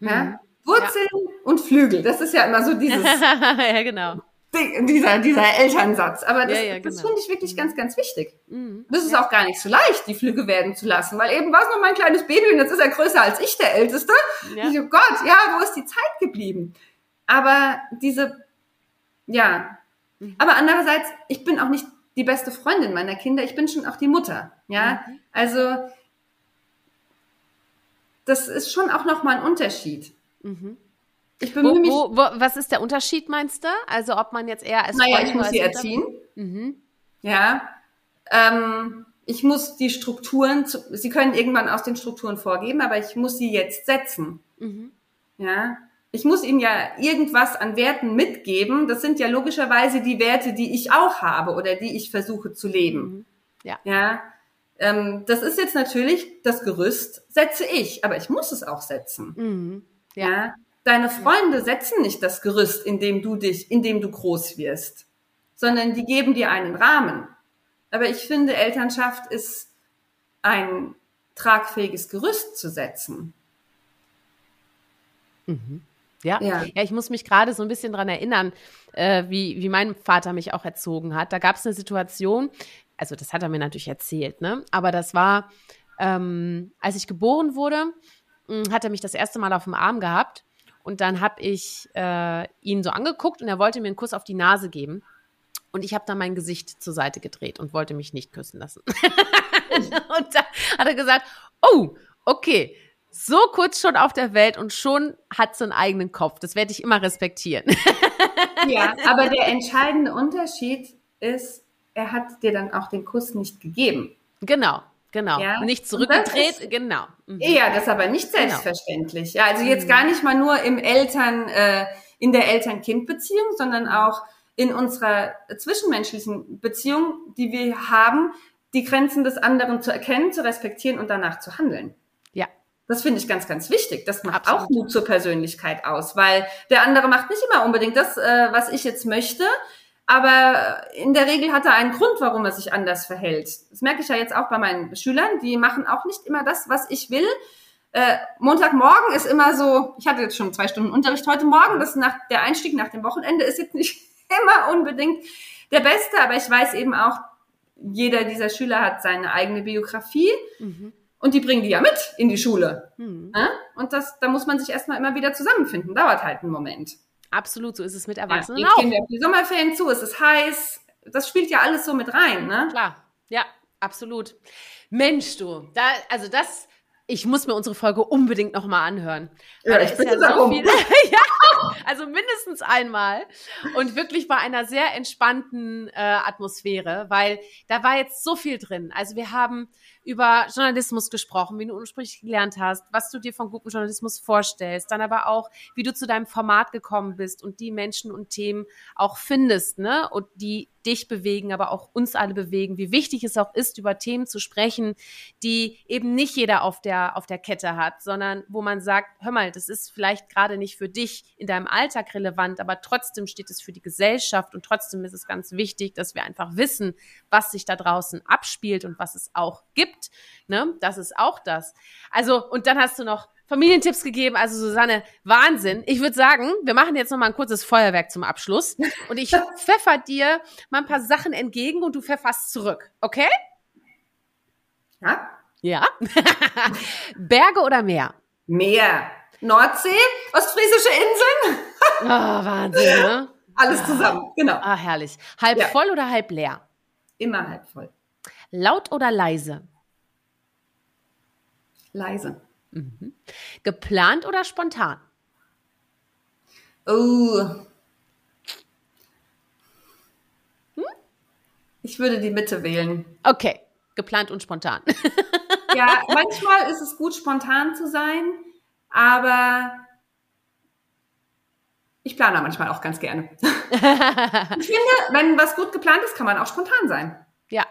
ja? Mhm. Wurzeln ja. und Flügel, das ist ja immer so dieses. ja, genau dieser, dieser Elternsatz. Aber das, ja, ja, genau. das finde ich wirklich ganz, ganz wichtig. Mhm. Das ist ja. auch gar nicht so leicht, die Flüge werden zu lassen, weil eben war es noch mein kleines Baby und jetzt ist er größer als ich, der Älteste. Ich, oh Gott, ja, wo ist die Zeit geblieben? Aber diese, ja. Mhm. Aber andererseits, ich bin auch nicht die beste Freundin meiner Kinder, ich bin schon auch die Mutter. Ja, mhm. also das ist schon auch nochmal ein Unterschied. Ich bemühe wo, mich. Wo, wo, was ist der Unterschied, meinst du? Also ob man jetzt eher als Naja, ich muss sie erziehen. Mhm. Ja. Ähm, ich muss die Strukturen, zu, sie können irgendwann aus den Strukturen vorgeben, aber ich muss sie jetzt setzen. Mhm. Ja. Ich muss ihm ja irgendwas an Werten mitgeben. Das sind ja logischerweise die Werte, die ich auch habe oder die ich versuche zu leben. Mhm. Ja. Ja. Ähm, das ist jetzt natürlich das Gerüst setze ich, aber ich muss es auch setzen. Mhm. Ja. ja. Deine Freunde setzen nicht das Gerüst, in dem du dich, in dem du groß wirst, sondern die geben dir einen Rahmen. Aber ich finde, Elternschaft ist ein tragfähiges Gerüst zu setzen. Mhm. Ja. ja. ja, ich muss mich gerade so ein bisschen dran erinnern, äh, wie, wie mein Vater mich auch erzogen hat. Da gab es eine Situation, also das hat er mir natürlich erzählt, ne? Aber das war, ähm, als ich geboren wurde, hm, hat er mich das erste Mal auf dem Arm gehabt und dann habe ich äh, ihn so angeguckt und er wollte mir einen Kuss auf die Nase geben. Und ich habe dann mein Gesicht zur Seite gedreht und wollte mich nicht küssen lassen. und da hat er gesagt, oh, okay, so kurz schon auf der Welt und schon hat sie einen eigenen Kopf. Das werde ich immer respektieren. ja, aber der entscheidende Unterschied ist, er hat dir dann auch den Kuss nicht gegeben. Genau. Genau. Ja? Nicht zurückgedreht, ist, genau. Mhm. Ja, das ist aber nicht genau. selbstverständlich. Genau. Ja, also jetzt mhm. gar nicht mal nur im Eltern, äh, in der Eltern-Kind-Beziehung, sondern auch in unserer zwischenmenschlichen Beziehung, die wir haben, die Grenzen des anderen zu erkennen, zu respektieren und danach zu handeln. Ja. Das finde ich ganz, ganz wichtig. Das macht Absolut. auch Mut zur Persönlichkeit aus, weil der andere macht nicht immer unbedingt das, äh, was ich jetzt möchte, aber in der Regel hat er einen Grund, warum er sich anders verhält. Das merke ich ja jetzt auch bei meinen Schülern. Die machen auch nicht immer das, was ich will. Äh, Montagmorgen ist immer so, ich hatte jetzt schon zwei Stunden Unterricht heute Morgen, das nach, der Einstieg nach dem Wochenende ist jetzt nicht immer unbedingt der beste, aber ich weiß eben auch, jeder dieser Schüler hat seine eigene Biografie mhm. und die bringen die ja mit in die Schule. Mhm. Ja? Und das, da muss man sich erstmal immer wieder zusammenfinden, dauert halt einen Moment. Absolut, so ist es mit Erwachsenen ja, auch. Auf die Sommerferien zu, es ist heiß, das spielt ja alles so mit rein, ne? Klar, ja, absolut. Mensch, du, da, also das, ich muss mir unsere Folge unbedingt nochmal anhören. Ja, ich bin ja so viel, ja, also mindestens einmal. Und wirklich bei einer sehr entspannten äh, Atmosphäre, weil da war jetzt so viel drin. Also wir haben über Journalismus gesprochen, wie du ursprünglich gelernt hast, was du dir von gutem Journalismus vorstellst, dann aber auch, wie du zu deinem Format gekommen bist und die Menschen und Themen auch findest, ne? Und die dich bewegen, aber auch uns alle bewegen, wie wichtig es auch ist, über Themen zu sprechen, die eben nicht jeder auf der, auf der Kette hat, sondern wo man sagt, hör mal, das ist vielleicht gerade nicht für dich in deinem Alltag relevant, aber trotzdem steht es für die Gesellschaft und trotzdem ist es ganz wichtig, dass wir einfach wissen, was sich da draußen abspielt und was es auch gibt. Ne? Das ist auch das. Also, und dann hast du noch Familientipps gegeben. Also Susanne, Wahnsinn. Ich würde sagen, wir machen jetzt noch mal ein kurzes Feuerwerk zum Abschluss und ich pfeffer dir mal ein paar Sachen entgegen und du pfefferst zurück, okay? Ja. Ja. Berge oder Meer? Meer. Nordsee, ostfriesische Inseln. oh, Wahnsinn, ne? Alles zusammen, genau. Ah, herrlich. Halb ja. voll oder halb leer? Immer halb voll. Laut oder leise? Leise. Mhm. Geplant oder spontan? Oh. Hm? Ich würde die Mitte wählen. Okay, geplant und spontan. ja, manchmal ist es gut, spontan zu sein, aber ich plane manchmal auch ganz gerne. ich finde, wenn was gut geplant ist, kann man auch spontan sein. Ja.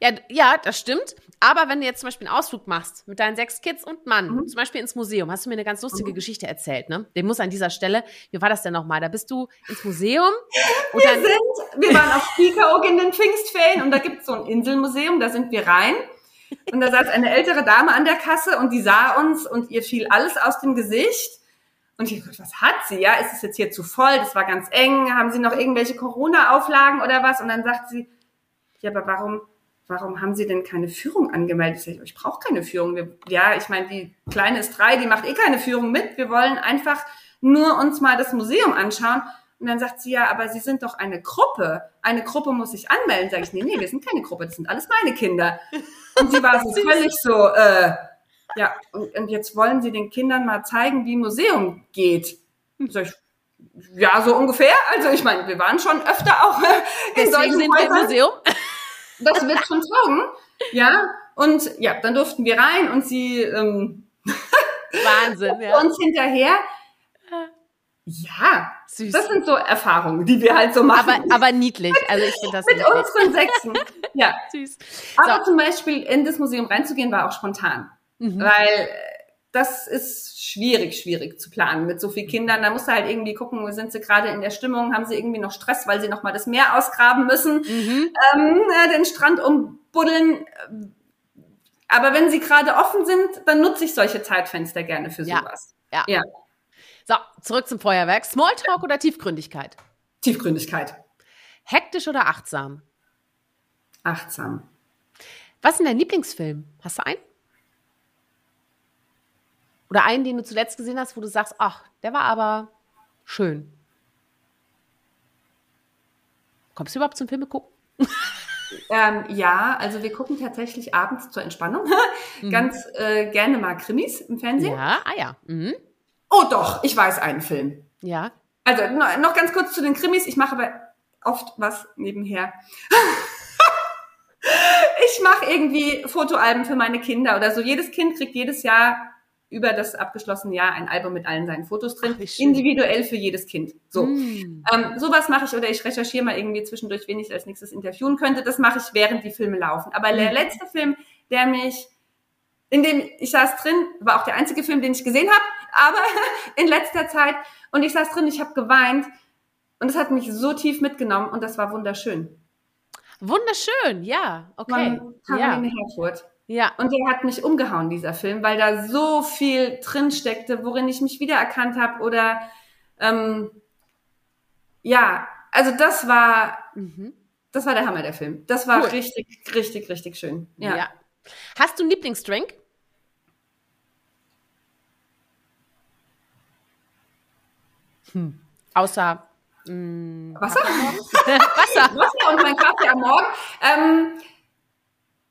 Ja, ja, das stimmt. Aber wenn du jetzt zum Beispiel einen Ausflug machst mit deinen sechs Kids und Mann, mhm. zum Beispiel ins Museum, hast du mir eine ganz lustige mhm. Geschichte erzählt, ne? Den muss an dieser Stelle, wie war das denn nochmal? Da bist du ins Museum. wir sind, wir waren auf Spiekeroog in den Pfingstferien und da gibt es so ein Inselmuseum, da sind wir rein. Und da saß eine ältere Dame an der Kasse und die sah uns und ihr fiel alles aus dem Gesicht. Und ich dachte, was hat sie? Ja, ist es jetzt hier zu voll? Das war ganz eng. Haben Sie noch irgendwelche Corona-Auflagen oder was? Und dann sagt sie, ja, aber warum, warum haben Sie denn keine Führung angemeldet? Ich, ich brauche keine Führung. Wir, ja, ich meine, die Kleine ist drei, die macht eh keine Führung mit. Wir wollen einfach nur uns mal das Museum anschauen. Und dann sagt sie, ja, aber Sie sind doch eine Gruppe. Eine Gruppe muss sich anmelden. Sag ich, nee, nee, wir sind keine Gruppe, das sind alles meine Kinder. Und sie war so völlig so, äh, ja, und, und jetzt wollen sie den Kindern mal zeigen, wie Museum geht. Sag ich, ja, so ungefähr. Also ich meine, wir waren schon öfter auch in Deswegen solchen sind Häusern. Museum. Das wird schon taugen. Ja, und ja, dann durften wir rein und sie ähm, Wahnsinn, ja. uns hinterher. Ja, Süß. das sind so Erfahrungen, die wir halt so machen. Aber, aber niedlich. Also ich finde das Mit niedlich. unseren Sechsen. Ja. Süß. Aber so. zum Beispiel in das Museum reinzugehen war auch spontan. Mhm. Weil das ist schwierig, schwierig zu planen mit so vielen Kindern. Da musst du halt irgendwie gucken, sind sie gerade in der Stimmung, haben sie irgendwie noch Stress, weil sie nochmal das Meer ausgraben müssen, mhm. ähm, den Strand umbuddeln. Aber wenn sie gerade offen sind, dann nutze ich solche Zeitfenster gerne für sowas. Ja. ja. So, zurück zum Feuerwerk. Smalltalk oder Tiefgründigkeit? Tiefgründigkeit. Hektisch oder achtsam? Achtsam. Was ist denn dein Lieblingsfilm? Hast du einen? Oder einen, den du zuletzt gesehen hast, wo du sagst, ach, der war aber schön. Kommst du überhaupt zum Filme gucken? Ähm, ja, also wir gucken tatsächlich abends zur Entspannung mhm. ganz äh, gerne mal Krimis im Fernsehen. Ja, ah ja. Mhm. Oh doch, ich weiß einen Film. Ja. Also noch ganz kurz zu den Krimis. Ich mache aber oft was nebenher. ich mache irgendwie Fotoalben für meine Kinder oder so. Jedes Kind kriegt jedes Jahr über das abgeschlossene Jahr ein Album mit allen seinen Fotos drin, Ach, individuell für jedes Kind. So, mm. ähm, sowas mache ich oder ich recherchiere mal irgendwie zwischendurch, wen ich als nächstes interviewen könnte. Das mache ich während die Filme laufen. Aber mm. der letzte Film, der mich, in dem ich saß drin, war auch der einzige Film, den ich gesehen habe, aber in letzter Zeit und ich saß drin, ich habe geweint und es hat mich so tief mitgenommen und das war wunderschön. Wunderschön, ja, okay. Von ja. Herfurt. Ja. Und der hat mich umgehauen, dieser Film, weil da so viel drin steckte, worin ich mich wiedererkannt habe oder ähm, ja, also das war mhm. das war der Hammer der Film. Das war cool. richtig, richtig, richtig schön. Ja. ja. Hast du einen Lieblingsdrink? Hm. Außer mh, hm, Wasser? Wasser. Wasser und mein Kaffee am Morgen. Ähm,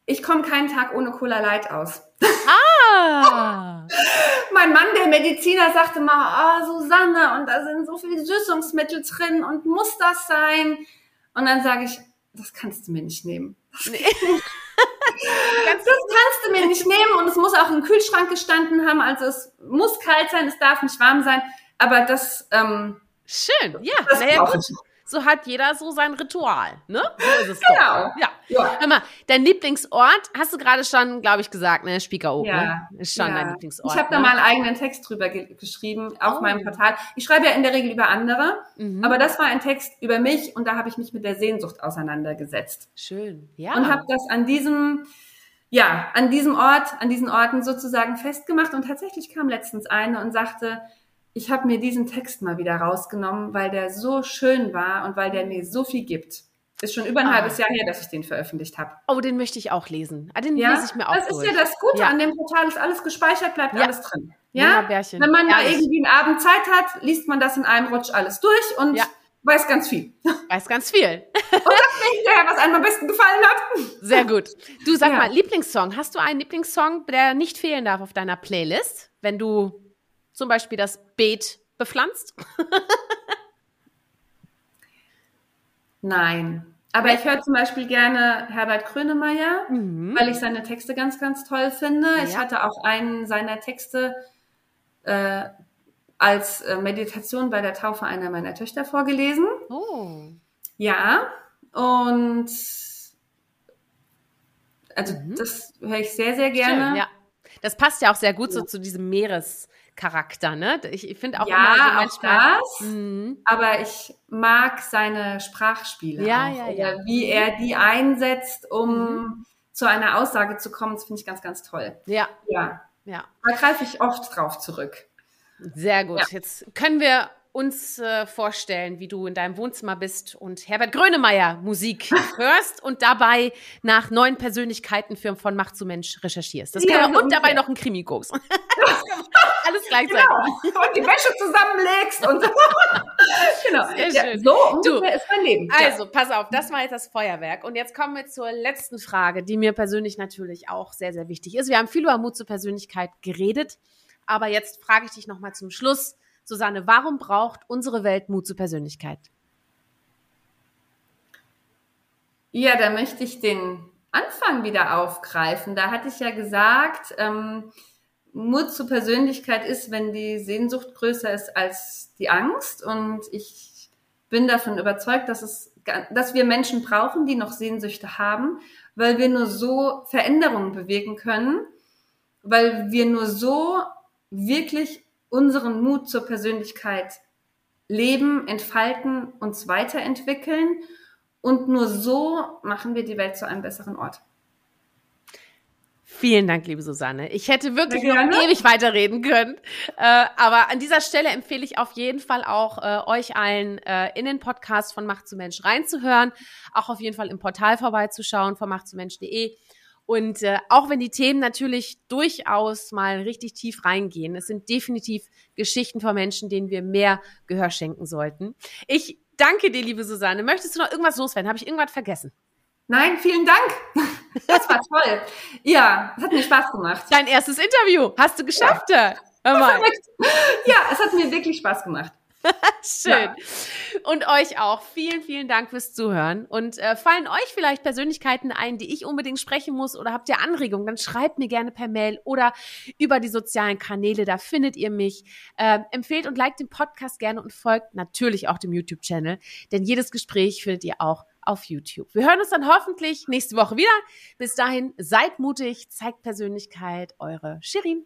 ich komme keinen Tag ohne Cola Light aus. Ah! mein Mann, der Mediziner, sagte mal, oh, Susanne, und da sind so viele Süßungsmittel drin und muss das sein? Und dann sage ich, das kannst du mir nicht nehmen. Nee. das kannst du mir nicht nehmen und es muss auch im Kühlschrank gestanden haben. Also es muss kalt sein, es darf nicht warm sein. Aber das ähm, schön, ja, das naja, gut so hat jeder so sein Ritual, ne? So ist es genau. Doch. Ja. Ja. Hör mal, dein Lieblingsort, hast du gerade schon, glaube ich, gesagt, ne? Spiekeroog, ja. ne? Ist schon ja. dein Lieblingsort. Ich habe ne? da mal einen eigenen Text drüber ge geschrieben auf oh. meinem Portal. Ich schreibe ja in der Regel über andere, mhm. aber das war ein Text über mich und da habe ich mich mit der Sehnsucht auseinandergesetzt. Schön, ja. Und habe das an diesem ja, an diesem Ort, an diesen Orten sozusagen festgemacht und tatsächlich kam letztens eine und sagte, ich habe mir diesen Text mal wieder rausgenommen, weil der so schön war und weil der mir so viel gibt. Ist schon über ein ah. halbes Jahr her, dass ich den veröffentlicht habe. Oh, den möchte ich auch lesen. Ah, den ja, lese ich mir auch Das durch. ist ja das Gute ja. an dem Portal, ist alles gespeichert, bleibt ja. alles drin. Ja, Bärchen. wenn man mal irgendwie einen Abend Zeit hat, liest man das in einem Rutsch alles durch und weiß ganz viel. Weiß ganz viel. und das hinterher, was einem am besten gefallen hat. Sehr gut. Du sag mal, Lieblingssong. Hast du einen Lieblingssong, der nicht fehlen darf auf deiner Playlist, wenn du zum Beispiel das Beet bepflanzt? Nein. Aber ich höre zum Beispiel gerne Herbert Grönemeyer, mhm. weil ich seine Texte ganz, ganz toll finde. Ja. Ich hatte auch einen seiner Texte äh, als äh, Meditation bei der Taufe einer meiner Töchter vorgelesen. Oh. Ja. Und Also mhm. das höre ich sehr, sehr gerne. Schön, ja. Das passt ja auch sehr gut ja. so zu diesem Meerescharakter, ne? Ich, ich finde auch ja, immer so manchmal. Auch das, mhm. Aber ich mag seine Sprachspiele. Ja, auch, ja, ja. Wie er die einsetzt, um mhm. zu einer Aussage zu kommen, das finde ich ganz, ganz toll. Ja. Ja. ja. Da greife ich oft drauf zurück. Sehr gut. Ja. Jetzt können wir uns äh, vorstellen, wie du in deinem Wohnzimmer bist und Herbert Grönemeyer Musik hörst und dabei nach neuen Persönlichkeiten für von Macht zu Mensch recherchierst. Das ja, und dabei noch ein Krimi guckst. Alles gleichzeitig. Genau. Und die Wäsche zusammenlegst und genau. Sehr ja, so du, ist mein Leben. Also, pass auf, das war jetzt das Feuerwerk. Und jetzt kommen wir zur letzten Frage, die mir persönlich natürlich auch sehr, sehr wichtig ist. Wir haben viel über Mut zur Persönlichkeit geredet, aber jetzt frage ich dich nochmal zum Schluss Susanne, warum braucht unsere Welt Mut zur Persönlichkeit? Ja, da möchte ich den Anfang wieder aufgreifen. Da hatte ich ja gesagt, ähm, Mut zur Persönlichkeit ist, wenn die Sehnsucht größer ist als die Angst. Und ich bin davon überzeugt, dass es, dass wir Menschen brauchen, die noch Sehnsüchte haben, weil wir nur so Veränderungen bewegen können, weil wir nur so wirklich unseren Mut zur Persönlichkeit leben, entfalten, uns weiterentwickeln. Und nur so machen wir die Welt zu einem besseren Ort. Vielen Dank, liebe Susanne. Ich hätte wirklich noch ewig weiterreden können. Äh, aber an dieser Stelle empfehle ich auf jeden Fall auch äh, euch allen äh, in den Podcast von Macht zu Mensch reinzuhören. Auch auf jeden Fall im Portal vorbeizuschauen von machtzumensch.de. Und äh, auch wenn die Themen natürlich durchaus mal richtig tief reingehen, es sind definitiv Geschichten von Menschen, denen wir mehr Gehör schenken sollten. Ich danke dir, liebe Susanne. Möchtest du noch irgendwas loswerden? Habe ich irgendwas vergessen? Nein, vielen Dank. Das war toll. Ja, es hat mir Spaß gemacht. Dein erstes Interview hast du geschafft. Ja, ja es hat mir wirklich Spaß gemacht. Schön. Ja. Und euch auch. Vielen, vielen Dank fürs Zuhören. Und äh, fallen euch vielleicht Persönlichkeiten ein, die ich unbedingt sprechen muss oder habt ihr Anregungen, dann schreibt mir gerne per Mail oder über die sozialen Kanäle. Da findet ihr mich. Äh, empfehlt und liked den Podcast gerne und folgt natürlich auch dem YouTube-Channel, denn jedes Gespräch findet ihr auch auf YouTube. Wir hören uns dann hoffentlich nächste Woche wieder. Bis dahin, seid mutig, zeigt Persönlichkeit. Eure Shirin.